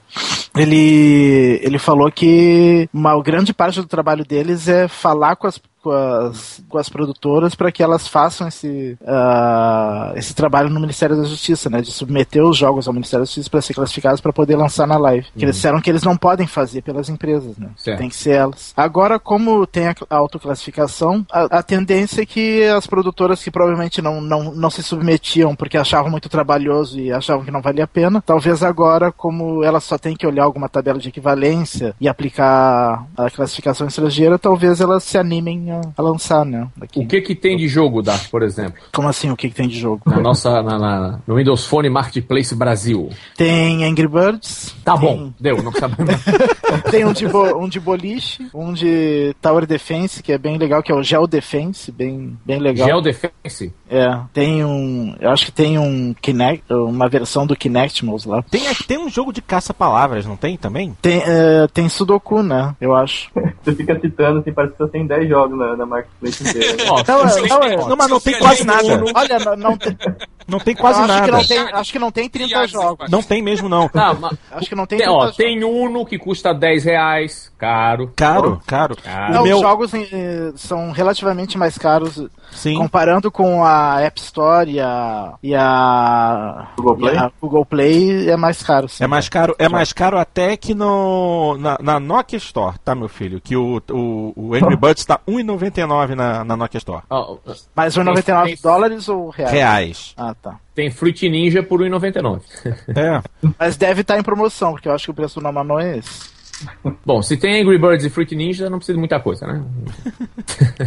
[SPEAKER 2] Ele, ele falou que uma grande parte do trabalho deles é falar com as com as, com as produtoras para que elas façam esse, uh, esse trabalho no Ministério da Justiça, né? De submeter os jogos ao Ministério da Justiça para ser classificados para poder lançar na live. Uhum. Que eles uhum. disseram que eles não podem fazer pelas empresas, né? Certo. Tem que ser elas. Agora, como tem a autoclassificação, a, a tendência é que as produtoras que provavelmente não, não, não se submetiam porque achavam muito trabalhoso e achavam que não valia a pena, talvez agora, como elas só têm que olhar alguma tabela de equivalência e aplicar a classificação estrangeira, talvez elas se animem a, lançar, né?
[SPEAKER 1] Daqui. O que que tem de jogo, Dark, por exemplo?
[SPEAKER 2] Como assim, o que que tem de jogo?
[SPEAKER 1] Na nossa, na, na, no Windows Phone Marketplace Brasil.
[SPEAKER 2] Tem Angry Birds.
[SPEAKER 1] Tá tem... bom, deu, não sabemos.
[SPEAKER 2] tem um de, um de boliche, um de Tower Defense, que é bem legal, que é o Geo Defense, bem, bem legal.
[SPEAKER 1] Geo Defense?
[SPEAKER 2] É, tem um, eu acho que tem um Kinect, uma versão do Kinectimals lá.
[SPEAKER 4] Tem, tem um jogo de caça-palavras, não tem também?
[SPEAKER 2] Tem, é, tem Sudoku, né, eu acho.
[SPEAKER 5] Você fica citando, assim, parece que você tem 10 jogos na, na Marketplace inteira. Né?
[SPEAKER 4] não, não, não, mas não tem quase nada.
[SPEAKER 2] Olha, não, não tem...
[SPEAKER 4] Não tem quase
[SPEAKER 2] acho
[SPEAKER 4] nada.
[SPEAKER 2] Que não tem, acho que não tem 30 jogos.
[SPEAKER 4] Não tem mesmo, não.
[SPEAKER 1] não mas, acho que não tem, tem ó, jogos. Tem Uno que custa 10 reais, caro.
[SPEAKER 4] Caro, caro.
[SPEAKER 2] caro. Não, meu... Os jogos eh, são relativamente mais caros Sim. comparando com a App Store e a, e a,
[SPEAKER 5] Google, Play?
[SPEAKER 2] A Google Play é mais caro.
[SPEAKER 4] Sim. É mais caro, é mais caro até que no, na, na Nokia Store, tá, meu filho? Que o, o, o Angry Birds está 1,99 na, na Nokia Store.
[SPEAKER 2] Oh, Mas 1,99 dólares ou reais?
[SPEAKER 4] Reais.
[SPEAKER 2] Ah, tá.
[SPEAKER 1] Tem Fruit Ninja por 1,99.
[SPEAKER 2] É. Mas deve estar em promoção, porque eu acho que o preço do Namano é esse.
[SPEAKER 1] Bom, se tem Angry Birds e Fruit Ninja, não precisa de muita coisa, né?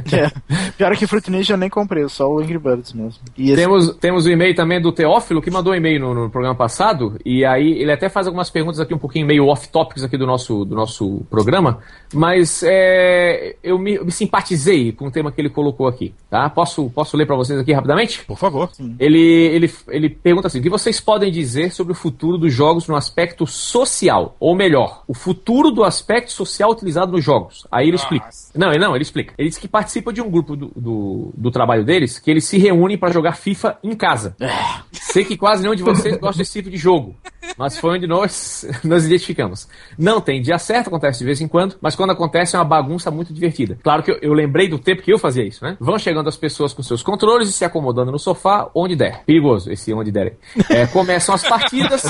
[SPEAKER 2] é. Pior que Fruit Ninja eu nem comprei, só o Angry Birds mesmo.
[SPEAKER 1] Esse... Temos, temos o e-mail também do Teófilo, que mandou um e-mail no, no, programa passado, e aí ele até faz algumas perguntas aqui um pouquinho meio off-topics aqui do nosso, do nosso programa, mas é, eu, me, eu, me, simpatizei com o tema que ele colocou aqui, tá? Posso, posso ler para vocês aqui rapidamente?
[SPEAKER 4] Por favor.
[SPEAKER 1] Ele, ele, ele pergunta assim, o que vocês podem dizer sobre o futuro dos jogos no aspecto social? Ou melhor, o futuro futuro do aspecto social utilizado nos jogos. Aí ele Nossa. explica. Não, ele não, ele explica. Ele diz que participa de um grupo do, do, do trabalho deles que eles se reúnem para jogar FIFA em casa. É. Sei que quase nenhum de vocês gosta desse tipo de jogo, mas foi onde nós nos identificamos. Não tem dia certo, acontece de vez em quando, mas quando acontece é uma bagunça muito divertida. Claro que eu, eu lembrei do tempo que eu fazia isso, né? Vão chegando as pessoas com seus controles e se acomodando no sofá onde der. Perigoso esse onde der. É, começam as partidas,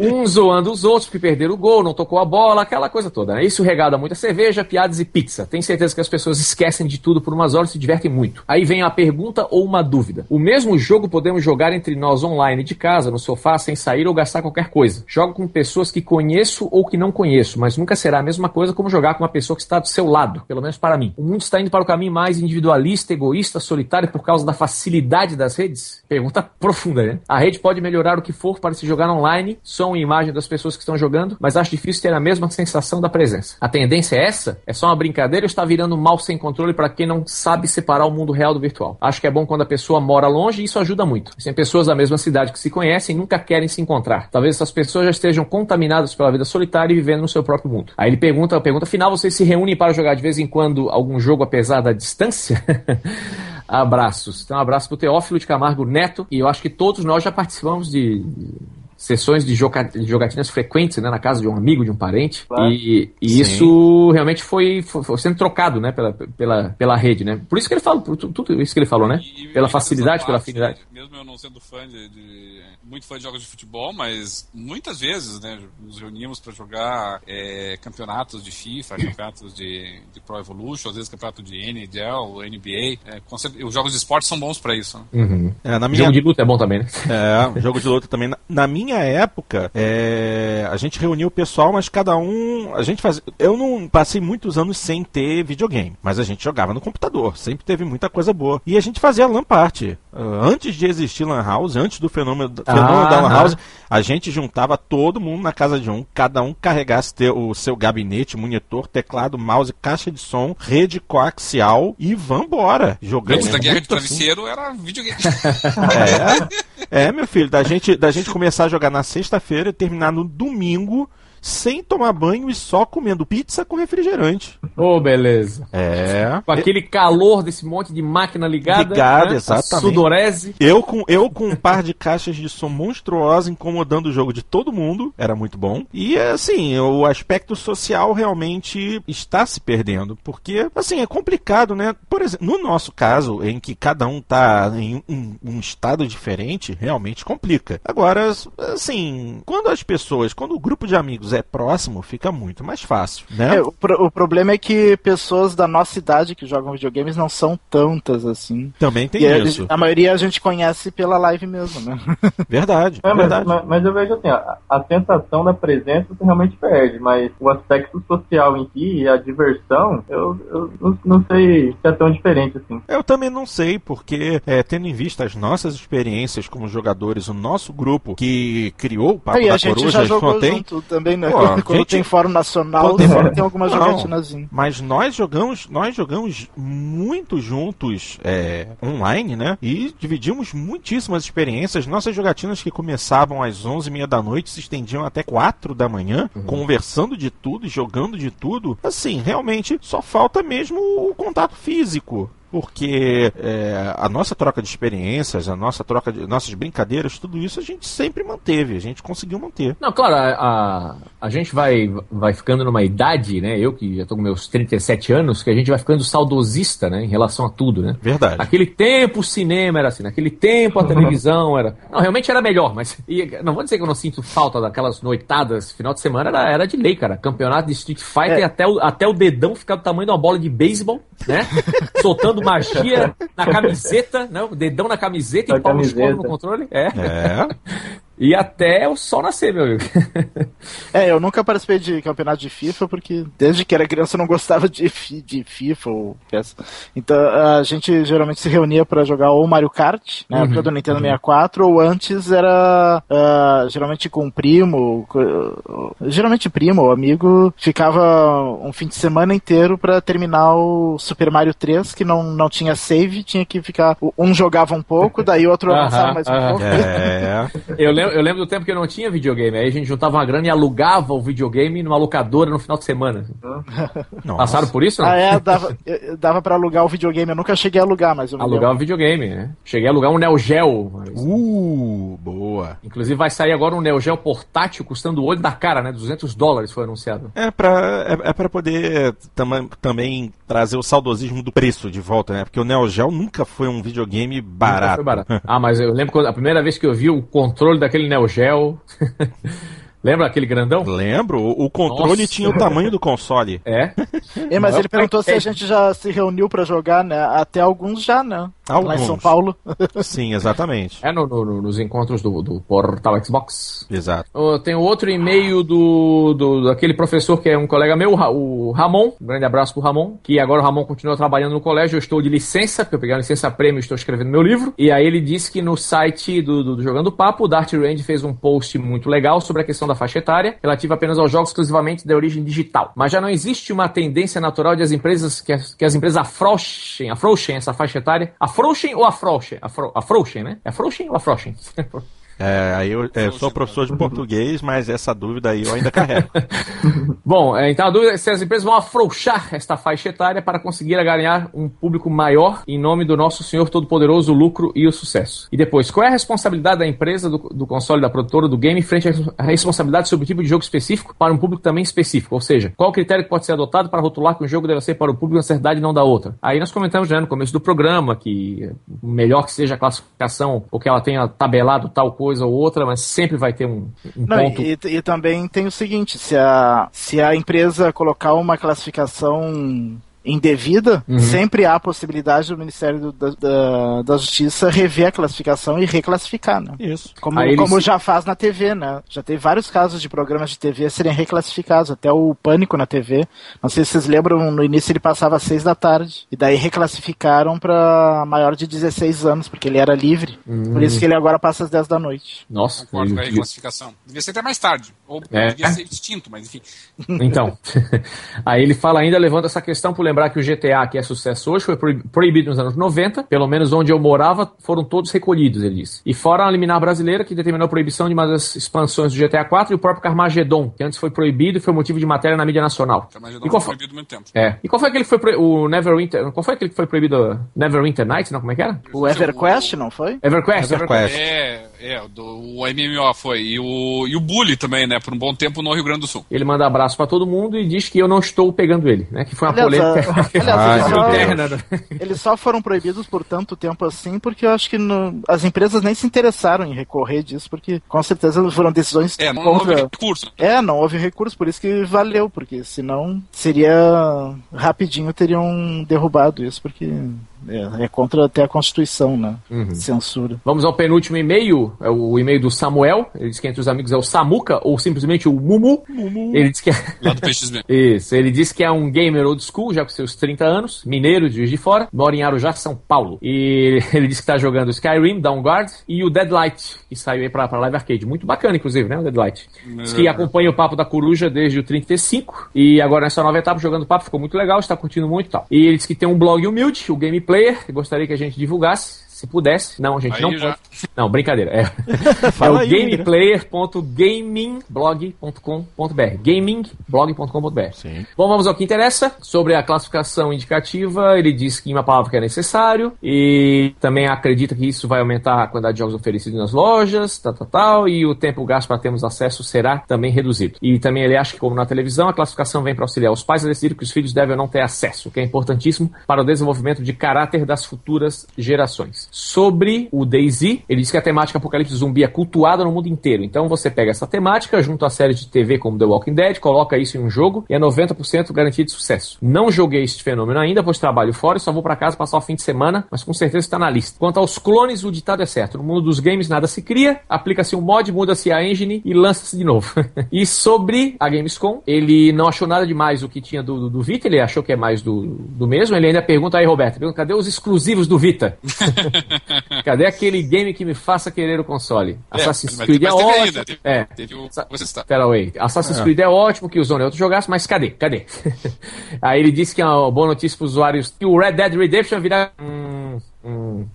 [SPEAKER 1] uns zoando os outros porque perderam o gol, não tocou a bola, aquela coisa toda. Né? Isso regada muita cerveja, piadas e pizza. Tenho certeza que as pessoas esquecem de tudo por umas horas e se divertem muito. Aí vem a pergunta ou uma dúvida. O mesmo jogo podemos jogar entre nós online de casa, no sofá, sem sair ou gastar qualquer coisa. Jogo com pessoas que conheço ou que não conheço, mas nunca será a mesma coisa como jogar com uma pessoa que está do seu lado, pelo menos para mim. O mundo está indo para o caminho mais individualista, egoísta, solitário por causa da facilidade das redes? Pergunta profunda, né? A rede pode melhorar o que for para se jogar online, som e imagem das pessoas que estão jogando, mas acho difícil ter a mesma sensação da presença. A tendência é essa? É só uma brincadeira ou está virando mal sem controle para quem não sabe separar o mundo real do virtual? Acho que é bom quando a pessoa mora longe e isso ajuda muito. Tem pessoas da mesma cidade que se conhecem nunca querem se encontrar. Talvez essas pessoas já estejam contaminadas pela vida solitária e vivendo no seu próprio mundo. Aí ele pergunta, a pergunta final, vocês se reúnem para jogar de vez em quando algum jogo apesar da distância? Abraços. Então, um abraço pro Teófilo de Camargo Neto. E eu acho que todos nós já participamos de sessões de, jogatinas frequentes, né, na casa de um amigo, de um parente, claro. e, e isso realmente foi, foi, foi, sendo trocado, né, pela, pela, pela rede, né. Por isso que ele falou, por tudo isso que ele falou, né, e, pela facilidade, parte, pela afinidade.
[SPEAKER 3] Mesmo eu não sendo fã de, de muito fã de jogos de futebol, mas muitas vezes, né, nos reunimos para jogar é, campeonatos de FIFA, campeonatos de, de Pro Evolution, às vezes campeonato de NHL, NBA. É, os jogos de esporte são bons para isso. Né?
[SPEAKER 1] Uhum. É, na minha... Jogo de luta é bom também, né?
[SPEAKER 4] É, jogo de luta também. Na, na minha época, é, a gente reunia o pessoal, mas cada um. A gente fazia. Eu não passei muitos anos sem ter videogame, mas a gente jogava no computador. Sempre teve muita coisa boa. E a gente fazia LAN party. Uh, antes de existir LAN House, antes do fenômeno, ah, fenômeno da LAN House, a gente juntava todo mundo na casa de um, cada um carregasse o seu gabinete, monitor, teclado, mouse, caixa de som, rede coaxial e vambora. Jogando.
[SPEAKER 3] Antes da guerra de assim. travesseiro assim. era videogame.
[SPEAKER 4] é, é, meu filho, da gente, da gente começar a jogar na sexta-feira e terminar no domingo sem tomar banho e só comendo pizza com refrigerante.
[SPEAKER 1] Ô, oh, beleza.
[SPEAKER 4] É.
[SPEAKER 1] Com aquele calor desse monte de máquina ligada.
[SPEAKER 4] Ligada, né? exatamente.
[SPEAKER 1] sudorese.
[SPEAKER 4] Eu com, eu com um par de caixas de som monstruosa incomodando o jogo de todo mundo. Era muito bom. E, assim, o aspecto social realmente está se perdendo. Porque, assim, é complicado, né? Por exemplo, no nosso caso, em que cada um tá em um, um estado diferente, realmente complica. Agora, assim, quando as pessoas, quando o grupo de amigos é próximo, fica muito mais fácil, né?
[SPEAKER 2] É, o, pro, o, problema é que pessoas da nossa idade que jogam videogames não são tantas assim.
[SPEAKER 4] Também tem
[SPEAKER 2] e
[SPEAKER 4] isso.
[SPEAKER 2] A, a, maioria a gente conhece pela live mesmo, né?
[SPEAKER 4] Verdade.
[SPEAKER 5] É,
[SPEAKER 4] verdade.
[SPEAKER 5] Mas, mas, eu vejo assim, a, a sensação da presença você realmente perde, mas o aspecto social em si e a diversão, eu, eu não, não, sei se é tão diferente assim.
[SPEAKER 4] Eu também não sei, porque é, tendo em vista as nossas experiências como jogadores, o nosso grupo que criou o Papo
[SPEAKER 2] e
[SPEAKER 4] da
[SPEAKER 2] a gente
[SPEAKER 4] Coruja,
[SPEAKER 2] já jogou
[SPEAKER 4] tem...
[SPEAKER 2] junto também, né? Pô, quando gente... tem fórum nacional, tem, tem alguma jogatinazinha.
[SPEAKER 4] Mas nós jogamos, nós jogamos muito juntos é, online, né? E dividimos muitíssimas experiências. Nossas jogatinas que começavam às 11h30 da noite se estendiam até 4 da manhã, uhum. conversando de tudo, jogando de tudo. Assim, realmente só falta mesmo o contato físico porque é, a nossa troca de experiências, a nossa troca de nossas brincadeiras, tudo isso a gente sempre manteve, a gente conseguiu manter.
[SPEAKER 1] Não, claro, a, a, a gente vai, vai ficando numa idade, né? Eu que já estou com meus 37 anos, que a gente vai ficando saudosista, né? Em relação a tudo, né?
[SPEAKER 4] Verdade.
[SPEAKER 1] Naquele tempo o cinema era assim, naquele tempo a televisão era. Não, realmente era melhor, mas. E, não vou dizer que eu não sinto falta daquelas noitadas, final de semana era, era de lei, cara. Campeonato de Street Fighter é. até, o, até o dedão ficar do tamanho de uma bola de beisebol, né? Soltando magia na camiseta, né? O dedão na camiseta e palmo no controle. É. é. E até o sol nascer, meu amigo.
[SPEAKER 2] é, eu nunca participei de campeonato de FIFA, porque desde que era criança eu não gostava de, de FIFA ou peça. Então a gente geralmente se reunia para jogar ou Mario Kart, na uhum, época do Nintendo uhum. 64, ou antes era uh, geralmente com um primo, geralmente primo ou amigo, ficava um fim de semana inteiro para terminar o Super Mario 3, que não, não tinha save, tinha que ficar. Um jogava um pouco, daí o outro avançava mais um pouco.
[SPEAKER 1] É. eu lembro lembro, eu lembro do tempo que eu não tinha videogame. Aí a gente juntava uma grana e alugava o videogame numa locadora no final de semana. Nossa. Passaram por isso?
[SPEAKER 2] Não? Ah, é, dava, dava pra alugar o videogame. Eu nunca cheguei a alugar, mas eu
[SPEAKER 1] Alugar o videogame, né? Cheguei a alugar um Neo Geo.
[SPEAKER 4] Uh, boa.
[SPEAKER 1] Inclusive vai sair agora um Neo Geo portátil custando o olho da cara, né? 200 dólares foi anunciado.
[SPEAKER 4] É pra, é, é pra poder tam, também trazer o saudosismo do preço de volta, né? Porque o Neo Geo nunca foi um videogame barato. barato.
[SPEAKER 1] ah, mas eu lembro quando a primeira vez que eu vi o controle daquele aquele Neo Geo. Lembra aquele grandão?
[SPEAKER 4] Lembro. O controle Nossa. tinha o tamanho do console.
[SPEAKER 1] É?
[SPEAKER 2] é mas ele perguntou se a gente já se reuniu para jogar, né? Até alguns já, né?
[SPEAKER 4] Alguns.
[SPEAKER 2] Lá em São Paulo.
[SPEAKER 4] Sim, exatamente.
[SPEAKER 1] É no, no, nos encontros do, do portal Xbox.
[SPEAKER 4] Exato.
[SPEAKER 1] Tem outro e-mail do, do daquele professor que é um colega meu, o Ramon. Um grande abraço pro Ramon. Que agora o Ramon continua trabalhando no colégio. Eu estou de licença, porque eu peguei a licença prêmio e estou escrevendo meu livro. E aí ele disse que no site do, do, do Jogando Papo, o Dart Range fez um post muito legal sobre a questão da faixa etária, relativa apenas aos jogos exclusivamente de origem digital. Mas já não existe uma tendência natural de as empresas que as, que as empresas afrouxem, afrouxem essa faixa etária. Afrouxem ou afrouxem? Afro, afrouxem, né? É afrouxem ou afrouxem?
[SPEAKER 4] É, aí eu, é, eu sou professor de português, mas essa dúvida aí eu ainda carrego.
[SPEAKER 1] Bom, é, então a dúvida é se as empresas vão afrouxar esta faixa etária para conseguir ganhar um público maior em nome do nosso Senhor Todo-Poderoso, o lucro e o sucesso. E depois, qual é a responsabilidade da empresa, do, do console, da produtora, do game, frente à responsabilidade sobre o tipo de jogo específico para um público também específico? Ou seja, qual o critério que pode ser adotado para rotular que um jogo deve ser para o público uma certa idade e não da outra? Aí nós comentamos já no começo do programa que melhor que seja a classificação, ou que ela tenha tabelado tal coisa ou outra, mas sempre vai ter um, um não, ponto.
[SPEAKER 2] E, e, também tem o seguinte: se a, se a empresa colocar uma classificação indevida, uhum. sempre há a possibilidade do Ministério do, da, da, da, Justiça rever a classificação e reclassificar, né?
[SPEAKER 4] Isso.
[SPEAKER 2] Como, como já faz na TV, né? Já teve vários casos de programas de TV serem reclassificados, até o Pânico na TV. Não sei se vocês lembram, no início ele passava às seis da tarde, e daí reclassificaram para maior de 16 anos, porque ele era livre. Uhum. Por isso que ele agora passa às 10 da noite.
[SPEAKER 3] Nossa. Concordo com a reclassificação. Devia ser até mais tarde, ou é. devia ser extinto, mas enfim.
[SPEAKER 1] Então, aí ele fala ainda, levando essa questão por lembrar que o GTA, que é sucesso hoje, foi proibido nos anos 90, pelo menos onde eu morava, foram todos recolhidos, ele disse. E fora a liminar brasileira, que determinou a proibição de uma das expansões do GTA 4 e o próprio Carmageddon, que antes foi proibido e foi motivo de matéria na mídia nacional.
[SPEAKER 3] Carmageddon e qual foi proibido muito tempo.
[SPEAKER 1] É. E qual foi aquele que foi pro... o Neverwinter, qual foi aquele que foi proibido Neverwinter Nights, não? Como é que era?
[SPEAKER 2] O EverQuest, não foi?
[SPEAKER 1] EverQuest,
[SPEAKER 3] EverQuest. É, é, do, o MMO foi. E o, e o Bully também, né? Por um bom tempo no Rio Grande do Sul.
[SPEAKER 1] Ele manda abraço para todo mundo e diz que eu não estou pegando ele, né? Que foi uma Aliás, polêmica.
[SPEAKER 2] Aliás, eles, só, interna, né? eles só foram proibidos por tanto tempo assim, porque eu acho que no, as empresas nem se interessaram em recorrer disso, porque com certeza foram decisões
[SPEAKER 3] é, não contra... houve recurso.
[SPEAKER 2] É, não houve recurso, por isso que valeu, porque senão seria rapidinho teriam derrubado isso, porque é, é, contra até a Constituição, né? Uhum. Censura.
[SPEAKER 1] Vamos ao penúltimo e-mail, é o e-mail do Samuel. Ele diz que entre os amigos é o Samuca, ou simplesmente o Mumu. Mumu. Ele diz que é...
[SPEAKER 3] Lá do PXB.
[SPEAKER 1] Isso, ele diz que é um gamer old school, já com seus 30 anos, mineiro de Juiz de Fora, mora em Arujá, São Paulo. E ele diz que está jogando Skyrim, Downguard e o Deadlight, que saiu aí pra, pra Live Arcade. Muito bacana, inclusive, né, o Deadlight. Diz que acompanha o Papo da Coruja desde o 35, e agora nessa nova etapa jogando o papo, ficou muito legal, está curtindo muito e tal. E ele diz que tem um blog humilde, o Gameplay, player, gostaria que a gente divulgasse se pudesse. Não, gente Aí não já. pode. Não, brincadeira. É, é o gameplayer.gamingblog.com.br. Gamingblog.com.br. Bom, vamos ao que interessa. Sobre a classificação indicativa, ele diz que uma palavra que é necessário e também acredita que isso vai aumentar a quantidade de jogos oferecidos nas lojas, tal, tal, tal, e o tempo gasto para termos acesso será também reduzido. E também ele acha que, como na televisão, a classificação vem para auxiliar os pais a decidir que os filhos devem ou não ter acesso, o que é importantíssimo para o desenvolvimento de caráter das futuras gerações sobre o DayZ. Ele diz que a temática apocalipse zumbi é cultuada no mundo inteiro. Então você pega essa temática junto a séries de TV como The Walking Dead, coloca isso em um jogo e é 90% garantido de sucesso. Não joguei este fenômeno ainda, pois trabalho fora e só vou para casa passar o fim de semana, mas com certeza está na lista. Quanto aos clones, o ditado é certo. No mundo dos games nada se cria, aplica-se um mod, muda-se a engine e lança-se de novo. e sobre a Gamescom, ele não achou nada demais o que tinha do, do, do Vita, ele achou que é mais do, do mesmo. Ele ainda pergunta aí, Roberto, cadê os exclusivos do Vita? Cadê aquele game que me faça querer o console? É, Assassin's Creed é ótimo. Ainda, teve, é. Teve o... Pera aí. Assassin's é. Creed é ótimo que o Zone outro jogasse, mas cadê? Cadê? aí ele disse que é uma boa notícia para os usuários que o Red Dead Redemption virá. Hum, hum.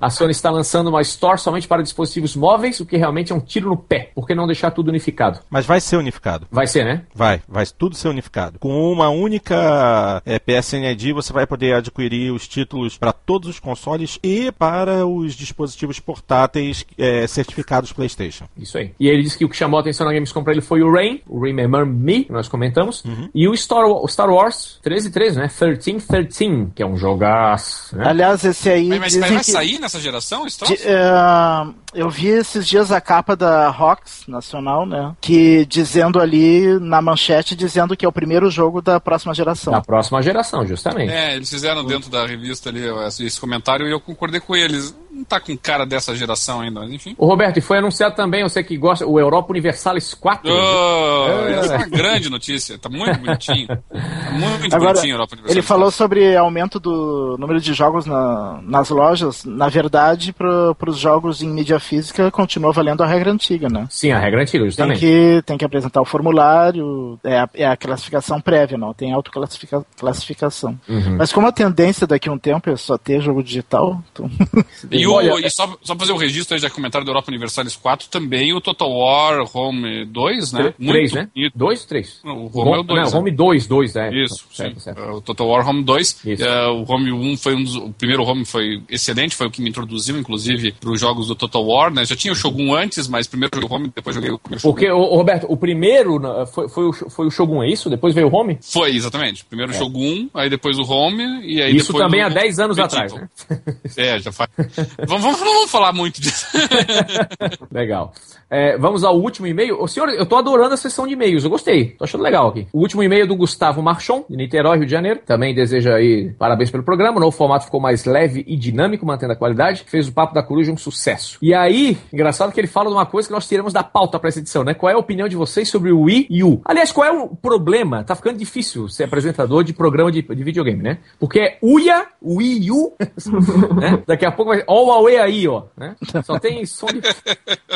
[SPEAKER 1] A Sony está lançando uma Store somente para dispositivos móveis, o que realmente é um tiro no pé. Por que não deixar tudo unificado?
[SPEAKER 4] Mas vai ser unificado.
[SPEAKER 1] Vai ser, né?
[SPEAKER 4] Vai, vai tudo ser unificado. Com uma única é, PSN ID, você vai poder adquirir os títulos para todos os consoles e para os dispositivos portáteis é, certificados PlayStation.
[SPEAKER 1] Isso aí. E ele disse que o que chamou a atenção na Gamescom para ele foi o Rain, o Remember Me, que nós comentamos, uhum. e o Star, o Star Wars 1313, né? 1313, que é um jogaço. Né?
[SPEAKER 2] Aliás, esse aí.
[SPEAKER 3] Mas, mas vai que... sair nessa geração, esse De,
[SPEAKER 2] uh, eu vi esses dias a capa da Rox Nacional, né? Que dizendo ali na manchete, dizendo que é o primeiro jogo da próxima geração.
[SPEAKER 1] Da próxima geração, justamente.
[SPEAKER 3] É, eles fizeram dentro da revista ali esse comentário e eu concordei com eles. Não tá com cara dessa geração ainda, mas enfim.
[SPEAKER 1] O Roberto, e foi anunciado também, você que gosta, o Europa Universalis 4.
[SPEAKER 3] Oh, é. Essa é uma grande notícia, tá muito bonitinho. Tá muito
[SPEAKER 2] Agora, bonitinho Europa Universalis. Ele falou sobre aumento do número de jogos na, nas lojas. Na verdade, para os jogos em mídia física continua valendo a regra antiga, né?
[SPEAKER 1] Sim, a regra antiga, justamente.
[SPEAKER 2] Tem que, tem que apresentar o formulário, é a, é a classificação prévia, não tem autoclassificação. Uhum. Mas como a tendência daqui a um tempo é só ter jogo digital... Então...
[SPEAKER 3] E o, Olha, e só, só fazer o um registro aí, já comentário da Europa Universalis 4, também o Total War Home 2, né?
[SPEAKER 1] 3, né? 2 3?
[SPEAKER 3] O Home é o 2. Não,
[SPEAKER 1] né? Home 2, 2,
[SPEAKER 3] é. Isso, certo, certo. É, o Total War Home 2. Uh, o Home 1 foi um dos, o primeiro Home foi excelente, foi o que me introduziu, inclusive, para os jogos do Total War, né? Já tinha o Shogun antes, mas primeiro joguei o Home, depois joguei o
[SPEAKER 1] Shogun. Porque, o, Roberto, o primeiro foi, foi, o, foi o Shogun, é isso? Depois veio o Home?
[SPEAKER 3] Foi, exatamente. Primeiro o é. Shogun, aí depois o Home, e aí
[SPEAKER 1] Isso também há 10 anos atrás, né?
[SPEAKER 3] É, já faz. vamos, vamos, falar muito disso.
[SPEAKER 1] Legal. É, vamos ao último e-mail. O senhor, eu tô adorando a sessão de e-mails, eu gostei. Tô achando legal aqui. O último e-mail é do Gustavo Marchon, de Niterói, Rio de Janeiro. Também deseja aí parabéns pelo programa. O novo formato ficou mais leve e dinâmico, mantendo a qualidade. Fez o Papo da Coruja um sucesso. E aí, engraçado que ele fala de uma coisa que nós tiramos da pauta para essa edição, né? Qual é a opinião de vocês sobre o Wii U? Aliás, qual é o problema? Tá ficando difícil ser apresentador de programa de, de videogame, né? Porque é Uia, Wii U, né? Daqui a pouco vai. Ó o Huawei aí, ó. Né? Só tem som de.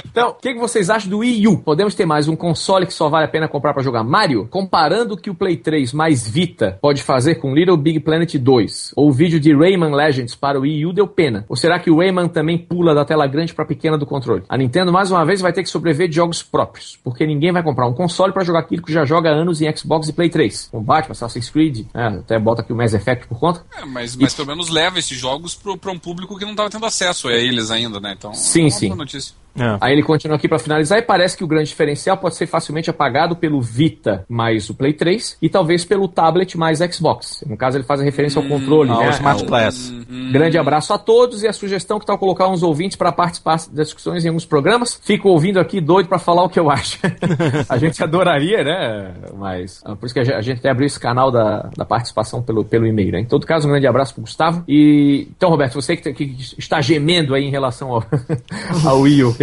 [SPEAKER 1] Então, o que, que vocês acham do Wii U? Podemos ter mais um console que só vale a pena comprar para jogar Mario? Comparando o que o Play 3 mais Vita pode fazer com Little Big Planet 2, ou o vídeo de Rayman Legends para o Wii U deu pena. Ou será que o Rayman também pula da tela grande para pequena do controle? A Nintendo, mais uma vez, vai ter que sobreviver de jogos próprios, porque ninguém vai comprar um console para jogar aquilo que já joga há anos em Xbox e Play 3. Com Batman, Assassin's Creed, né? até bota aqui o Mass Effect por conta.
[SPEAKER 3] É, mas, mas e... pelo menos leva esses jogos para um público que não estava tendo acesso a eles ainda, né? Então,
[SPEAKER 1] sim, é sim. Notícia. É. Aí ele continua aqui para finalizar e parece que o grande diferencial pode ser facilmente apagado pelo Vita mais o Play 3 e talvez pelo tablet mais Xbox. No caso ele faz a referência ao hum, controle, hum, né? Ao
[SPEAKER 4] Smart Class.
[SPEAKER 1] Hum, grande abraço a todos e a sugestão que tal colocar uns ouvintes para participar das discussões em alguns programas. Fico ouvindo aqui doido para falar o que eu acho. a gente adoraria, né? Mas ah, por isso que a gente até abriu esse canal da, da participação pelo, pelo e-mail, né? Em todo caso, um grande abraço pro Gustavo. E então, Roberto, você que, que está gemendo aí em relação ao, ao Wii U,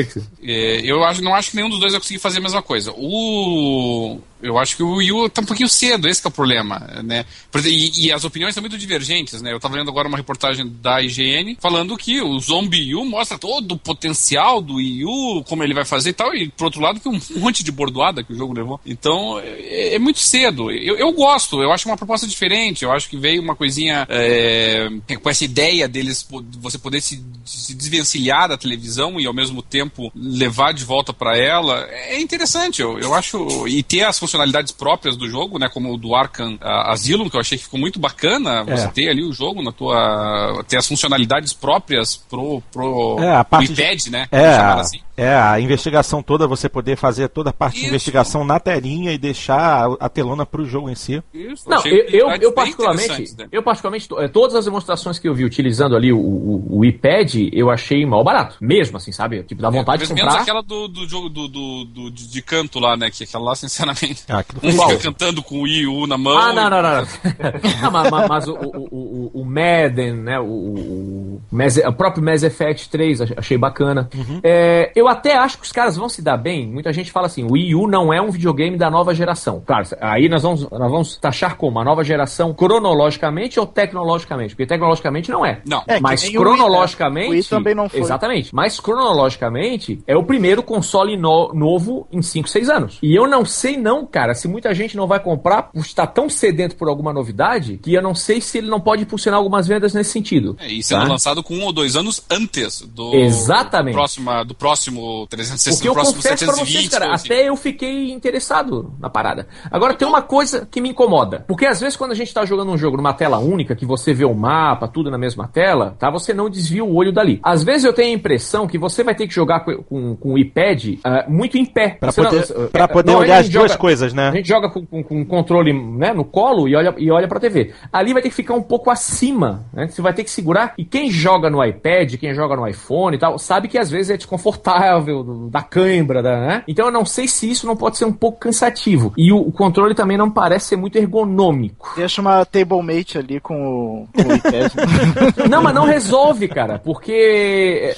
[SPEAKER 3] é, eu acho, não acho que nenhum dos dois vai conseguir fazer a mesma coisa. O eu acho que o Wii U tá um pouquinho cedo, esse é o problema, né? E, e, as opiniões são muito divergentes, né? Eu tava lendo agora uma reportagem da IGN falando que o Zombie U mostra todo o potencial do Wii U, como ele vai fazer e tal, e por outro lado que um monte de bordoada que o jogo levou. Então, é, é muito cedo. Eu, eu, gosto, eu acho uma proposta diferente, eu acho que veio uma coisinha é, com essa ideia deles, você poder se, se desvencilhar da televisão e ao mesmo tempo levar de volta para ela, é interessante, eu, eu acho, e ter as funcionalidades próprias do jogo, né? Como o do Arkham Asylum, que eu achei que ficou muito bacana. Você é. ter ali o jogo na tua. ter as funcionalidades próprias pro, pro,
[SPEAKER 4] é, a parte
[SPEAKER 3] iPad,
[SPEAKER 4] de...
[SPEAKER 3] né?
[SPEAKER 4] É, assim. É, a investigação toda, você poder fazer toda a parte Isso. de investigação na telinha e deixar a, telona para o jogo em si.
[SPEAKER 1] Isso, Não, eu, eu, eu particularmente, né? eu particularmente, eh, todas as demonstrações que eu vi utilizando ali o, o, o iPad, eu achei mal barato. Mesmo, assim, sabe? Tipo, dá é, vontade de comprar. Menos
[SPEAKER 3] aquela do, do jogo do, do, do, de canto lá, né? Que aquela lá, sinceramente. Ah, um fica cantando com o Wii U na mão.
[SPEAKER 1] Ah, não, não, não. não. não mas, mas o, o, o, o, Madden, né? O, o, o, próprio Mass Effect 3, achei bacana. Uhum. É, eu até acho que os caras vão se dar bem. Muita gente fala assim: o Wii U não é um videogame da nova geração. Claro, aí nós vamos, nós vamos taxar como a nova geração cronologicamente ou tecnologicamente? Porque tecnologicamente não é.
[SPEAKER 3] Não.
[SPEAKER 1] É, mas cronologicamente. O
[SPEAKER 2] Wii, né? o Wii também não foi.
[SPEAKER 1] Exatamente. Mas cronologicamente é o primeiro console no, novo em 5, 6 anos. E eu não sei, não, cara, se muita gente não vai comprar por estar tão sedento por alguma novidade que eu não sei se ele não pode impulsionar algumas vendas nesse sentido.
[SPEAKER 3] É, e sendo tá? lançado com um ou dois anos antes do,
[SPEAKER 1] Exatamente.
[SPEAKER 3] Do, próximo, do próximo 360,
[SPEAKER 1] Porque eu
[SPEAKER 3] próximo
[SPEAKER 1] confesso 720. Pra vocês, cara, assim. até eu fiquei interessado na parada. Agora tem uma coisa que me incomoda. Porque às vezes quando a gente tá jogando um jogo numa tela única, que você vê o mapa, tudo na mesma tela, tá? Você não desvia o olho dali. Às vezes eu tenho a impressão que você vai ter que jogar com, com, com o iPad uh, muito em pé.
[SPEAKER 4] Pra você poder, não, pra poder olhar as duas coisas, né?
[SPEAKER 1] A gente joga com, com, com controle né, no colo e olha, e olha pra TV. Ali vai ter que ficar um pouco acima, né? Você vai ter que segurar. E quem joga no iPad, quem joga no iPhone e tal, sabe que às vezes é desconfortável, da cãibra, da, né? Então eu não sei se isso não pode ser um pouco cansativo. E o, o controle também não parece ser muito ergonômico.
[SPEAKER 2] Deixa uma tablemate ali com o, com o iPad.
[SPEAKER 1] não, mas não resolve, cara, porque eh,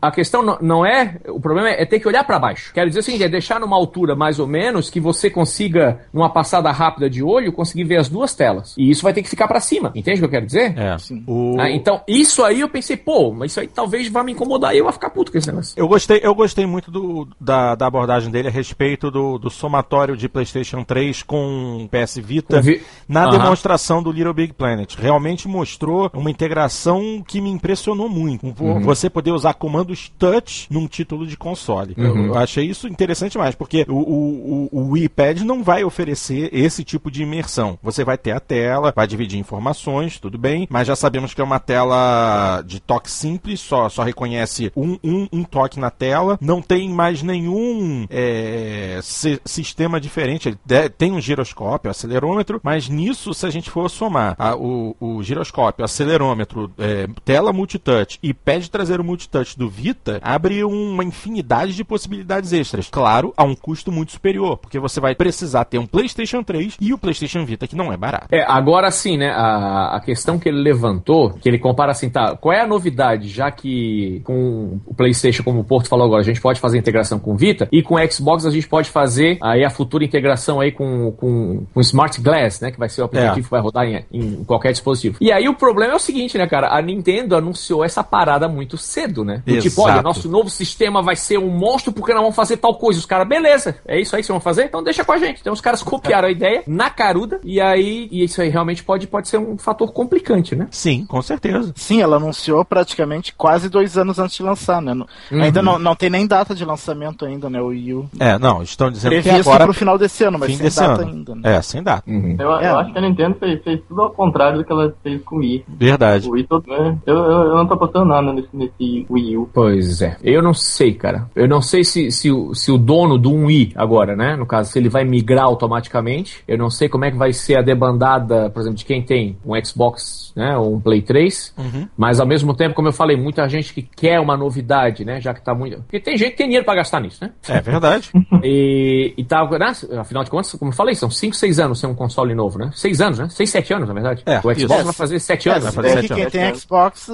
[SPEAKER 1] a questão não é. O problema é ter que olhar para baixo. Quero dizer assim, é deixar numa altura mais ou menos que você consiga, numa passada rápida de olho, conseguir ver as duas telas. E isso vai ter que ficar para cima. Entende o que eu quero dizer?
[SPEAKER 4] É.
[SPEAKER 1] O... Ah, então, isso aí eu pensei, pô, mas isso aí talvez vá me incomodar e eu vou ficar puto com esse negócio.
[SPEAKER 4] Eu gostei, eu gostei muito do, da, da abordagem dele a respeito do, do somatório de PlayStation 3 com PS Vita Vi... na uhum. demonstração do Little Big Planet. Realmente mostrou uma integração que me impressionou muito. Uhum. Você poder usar comandos touch num título de console. Uhum. Eu, achei isso interessante mais, porque o, o, o, o Wii Pad não vai oferecer esse tipo de imersão. Você vai ter a tela, vai dividir informações, tudo bem, mas já sabemos que é uma tela de toque simples, só, só reconhece um, um, um toque na tela, não tem mais nenhum é, si, sistema diferente. Ele tem um giroscópio, acelerômetro, mas nisso, se a gente for somar a, o, o giroscópio, acelerômetro, é, tela multitouch e pad traseiro multitouch do Vita, abre uma infinidade de possibilidades extras. Claro, a um custo muito superior, porque você vai precisar ter um PlayStation 3 e o PlayStation Vita, que não é barato.
[SPEAKER 1] É, agora sim, né? A, a questão que ele levantou, que ele compara assim, tá, qual é a novidade, já que com o PlayStation, como o Porto falou agora, a gente pode fazer integração com Vita e com o Xbox a gente pode fazer aí a futura integração aí com, com, com Smart Glass, né? Que vai ser o aplicativo é. que vai rodar em, em qualquer dispositivo. E aí o problema é o seguinte, né, cara? A Nintendo anunciou essa parada muito cedo, né? Do tipo, olha, nosso novo sistema vai ser um monstro porque nós vamos fazer tal coisa. Os caras, beleza, é isso aí que vocês vão fazer? Então deixa com a gente. Então os caras copiaram a ideia na caruda e aí e isso aí realmente pode, pode ser um fator complicante, né?
[SPEAKER 4] Sim, com certeza.
[SPEAKER 2] Sim, ela anunciou praticamente quase dois anos antes de lançar, né? Uhum. Ainda não, não tem nem data de lançamento ainda, né? O Wii U.
[SPEAKER 4] É, não, estão dizendo
[SPEAKER 2] Previsto
[SPEAKER 4] que agora...
[SPEAKER 2] pro final desse ano, mas sem data ano. ainda,
[SPEAKER 4] né? É, sem data.
[SPEAKER 5] Uhum. Eu, é. eu, acho que a Nintendo fez, fez, tudo ao contrário do que ela fez com o Wii.
[SPEAKER 4] Verdade.
[SPEAKER 5] O Wii todo, né? eu, eu, eu, não tô apostando nada nesse, nesse Wii U.
[SPEAKER 1] Pois é. Eu não sei, cara. Eu não sei se, se, o, se o dono do Wii agora, né? No caso, se ele vai migrar automaticamente. Eu não sei como é que vai ser a debandada, por exemplo, de quem tem um Xbox, né? Ou um Play 3. Uhum. Mas ao mesmo tempo, como eu falei, muita gente que quer uma novidade, né? Já que tá muito. Porque tem gente que tem dinheiro pra gastar nisso, né?
[SPEAKER 4] É verdade.
[SPEAKER 1] e, e tá, né? afinal de contas, como eu falei, são 5, 6 anos sem um console novo, né? 6 anos, né? 6, 7 anos, na verdade.
[SPEAKER 4] É,
[SPEAKER 1] o Xbox
[SPEAKER 4] isso.
[SPEAKER 1] vai fazer 7 anos.
[SPEAKER 2] É,
[SPEAKER 1] vai fazer 7
[SPEAKER 2] é quem
[SPEAKER 1] anos.
[SPEAKER 2] tem Xbox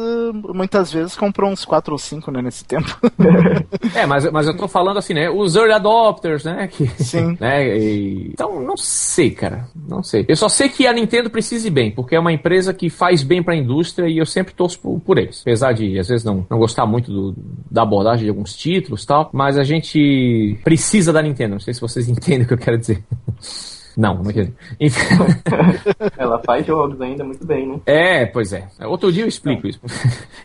[SPEAKER 2] muitas vezes comprou uns 4 ou 5, né? Nesse tempo.
[SPEAKER 1] é, mas, mas eu tô falando assim, né? Os early adopters, né? Que,
[SPEAKER 2] Sim.
[SPEAKER 1] Né? E, então, não sei, cara. Não sei. Eu só sei que a Nintendo precise bem, porque é uma empresa que faz bem pra indústria e eu sempre torço por, por eles. Apesar de, às vezes, não, não gostar muito do, da abordagem de alguns títulos e tal, mas a gente precisa da Nintendo. Não sei se vocês entendem o que eu quero dizer. Não, não quer
[SPEAKER 5] Ela faz jogos ainda muito bem, né?
[SPEAKER 1] É, pois é. Outro dia eu explico isso.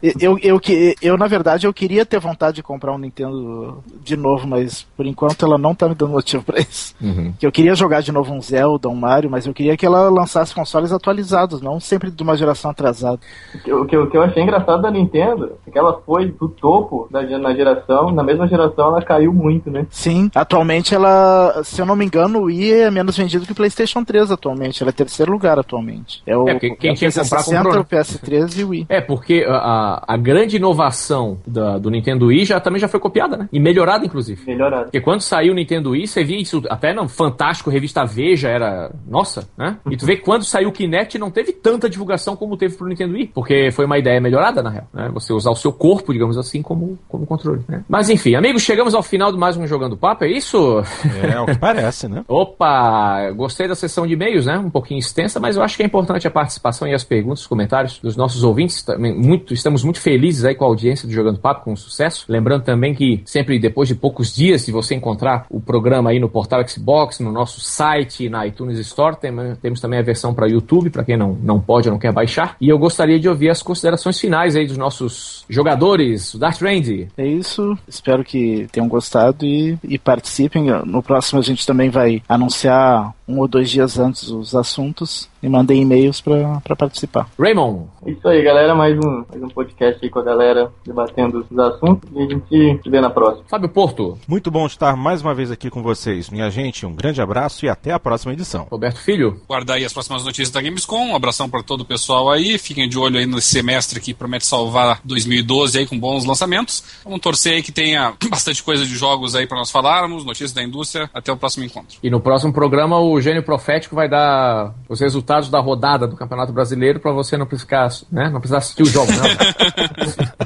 [SPEAKER 2] Eu, eu, eu, eu, na verdade, eu queria ter vontade de comprar um Nintendo de novo, mas por enquanto ela não tá me dando motivo pra isso. Uhum. Que eu queria jogar de novo um Zelda, um Mario, mas eu queria que ela lançasse consoles atualizados, não sempre de uma geração atrasada.
[SPEAKER 5] O que, o que, o que eu achei engraçado da Nintendo é que ela foi do topo da, na geração, na mesma geração ela caiu muito, né?
[SPEAKER 2] Sim, atualmente ela, se eu não me engano, o Wii é menos vendido que o PlayStation 3 atualmente. Ela é terceiro lugar atualmente. É o
[SPEAKER 1] é, quem, quem tinha comprar
[SPEAKER 2] 60, comprou. o PS3 e o Wii.
[SPEAKER 1] É, porque a, a grande inovação da, do Nintendo Wii já, também já foi copiada, né? E melhorada, inclusive.
[SPEAKER 5] Melhorada.
[SPEAKER 1] Porque quando saiu o Nintendo Wii, você via isso até no Fantástico, revista Veja, era. Nossa, né? E tu vê que quando saiu o Kinect não teve tanta divulgação como teve pro Nintendo Wii. Porque foi uma ideia melhorada, na real. Né? Você usar o seu corpo, digamos assim, como, como controle. Né? Mas enfim, amigos, chegamos ao final de mais um Jogando Papo, é isso?
[SPEAKER 4] É, é o que parece, né?
[SPEAKER 1] Opa! Gostei da sessão de e-mails, né? Um pouquinho extensa, mas eu acho que é importante a participação e as perguntas, os comentários dos nossos ouvintes. Também muito, estamos muito felizes aí com a audiência do Jogando Papo, com sucesso. Lembrando também que sempre depois de poucos dias, se você encontrar o programa aí no portal Xbox, no nosso site, na iTunes Store, tem, temos também a versão para YouTube, para quem não, não pode ou não quer baixar. E eu gostaria de ouvir as considerações finais aí dos nossos jogadores, o Darth Randy.
[SPEAKER 2] É isso, espero que tenham gostado e, e participem. No próximo a gente também vai anunciar um ou dois dias antes os assuntos e mandei e-mails para participar.
[SPEAKER 1] Raymond.
[SPEAKER 5] Isso aí, galera. Mais um, mais um podcast aí com a galera debatendo os assuntos e a gente se vê na próxima.
[SPEAKER 1] Fábio Porto.
[SPEAKER 4] Muito bom estar mais uma vez aqui com vocês. Minha gente, um grande abraço e até a próxima edição.
[SPEAKER 1] Roberto Filho.
[SPEAKER 3] Guardar aí as próximas notícias da Gamescom. Um abração para todo o pessoal aí. Fiquem de olho aí nesse semestre que promete salvar 2012 aí com bons lançamentos. Vamos torcer aí que tenha bastante coisa de jogos aí para nós falarmos, notícias da indústria. Até o próximo encontro.
[SPEAKER 1] E no próximo programa o Gênio Profético vai dar os resultados da rodada do Campeonato Brasileiro para você não precisar, né, não precisar assistir o jogo. Né?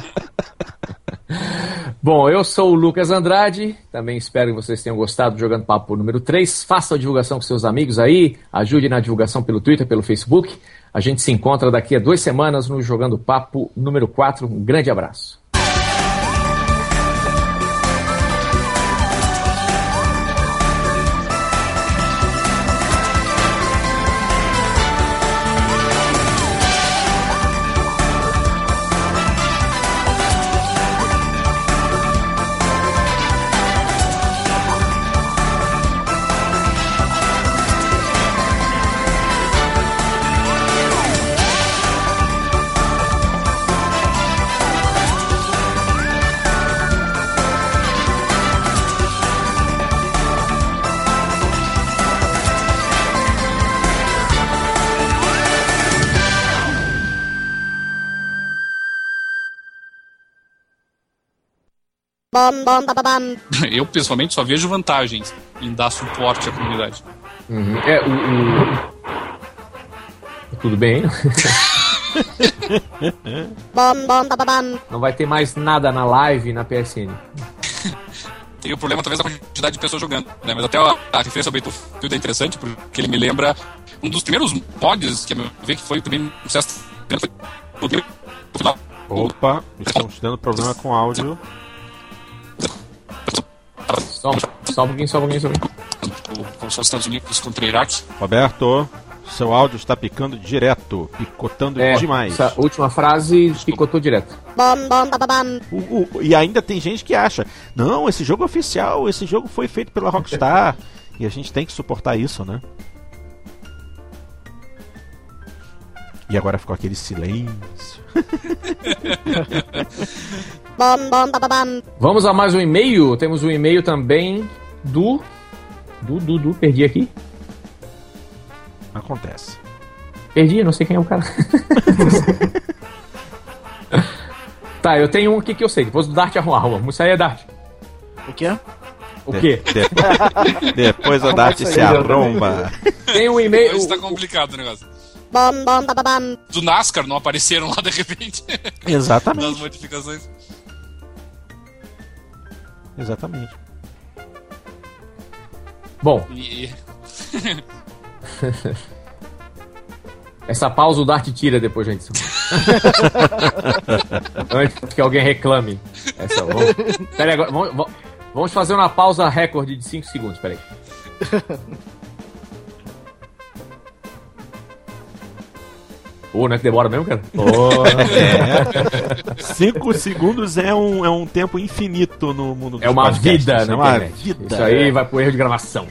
[SPEAKER 1] Bom, eu sou o Lucas Andrade, também espero que vocês tenham gostado do Jogando Papo número 3. Faça a divulgação com seus amigos aí, ajude na divulgação pelo Twitter, pelo Facebook. A gente se encontra daqui a duas semanas no Jogando Papo número 4. Um grande abraço.
[SPEAKER 3] Eu, pessoalmente, só vejo vantagens em dar suporte à comunidade.
[SPEAKER 1] Uhum. É, o, o... Tudo bem? Não vai ter mais nada na live na PSN.
[SPEAKER 3] Tem o problema, talvez, da quantidade de pessoas jogando. Né? Mas até a, a referência ao Battlefield é interessante, porque ele me lembra um dos primeiros mods que eu vi que foi também um sucesso.
[SPEAKER 4] Opa, estamos tendo problema com áudio.
[SPEAKER 1] Só, só um pouquinho, só um pouquinho, só um pouquinho.
[SPEAKER 3] Como são os Estados Unidos contra o Iraque.
[SPEAKER 4] Roberto, seu áudio está picando direto, picotando
[SPEAKER 1] É,
[SPEAKER 4] demais.
[SPEAKER 1] essa última frase picotou direto.
[SPEAKER 4] O- o- e ainda tem gente que acha, não, esse jogo é oficial, esse jogo foi feito pela Rockstar. e a gente tem que suportar isso, né? E agora ficou aquele silêncio.
[SPEAKER 1] Vamos a mais um e-mail. Temos um e-mail também do. Do, do, do. Perdi aqui.
[SPEAKER 4] Acontece.
[SPEAKER 1] Perdi, não sei quem é o cara. tá, eu tenho um aqui que eu sei. Depois do Dart arrumar. Vamos sair, Dart.
[SPEAKER 2] O quê?
[SPEAKER 1] O quê?
[SPEAKER 4] De- depois a Dart se arromba.
[SPEAKER 1] Tem um e-mail.
[SPEAKER 3] Hoje tá complicado o negócio. Do NASCAR não apareceram lá de repente
[SPEAKER 4] Exatamente.
[SPEAKER 3] nas modificações.
[SPEAKER 4] Exatamente.
[SPEAKER 1] Bom, essa pausa o Dart tira depois, gente. Antes que alguém reclame. Essa, vamos, pera aí, agora, vamos, vamos- vamos fazer uma pausa recorde de 5 segundos, peraí. Pô, não é que demora mesmo, cara? Pô,
[SPEAKER 4] É. Cinco segundos é um, é um tempo infinito no mundo dos
[SPEAKER 1] é uma
[SPEAKER 4] podcasts.
[SPEAKER 1] vida
[SPEAKER 4] É
[SPEAKER 1] na
[SPEAKER 4] uma
[SPEAKER 1] internet.
[SPEAKER 4] vida.
[SPEAKER 1] Isso aí vai pro erro de gravação.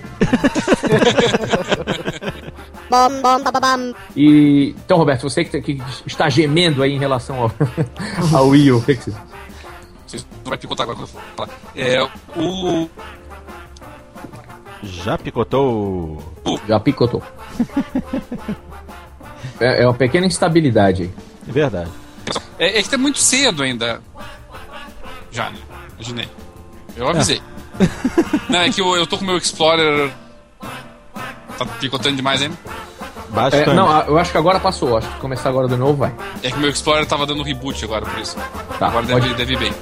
[SPEAKER 1] E então, Roberto, você que, que está gemendo aí em relação ao, ao Wii U, o que que você...
[SPEAKER 3] vocês não vai picotar agora quando eu falar. É, o,
[SPEAKER 4] Já picotou.
[SPEAKER 1] já picotou? É, é uma pequena instabilidade aí.
[SPEAKER 4] É verdade.
[SPEAKER 3] é, é que tá muito cedo ainda. Já, né? Imaginei. Eu avisei. Não, é que eu, eu tô com o meu Explorer. Tá picotando demais ainda.
[SPEAKER 4] Bastante.
[SPEAKER 1] É, não, a- eu acho que agora passou. Acho que começar agora de novo vai.
[SPEAKER 3] É que o meu Explorer tava dando reboot agora, por isso.
[SPEAKER 1] Tá,
[SPEAKER 3] agora
[SPEAKER 1] pode-
[SPEAKER 3] deve, deve ir bem.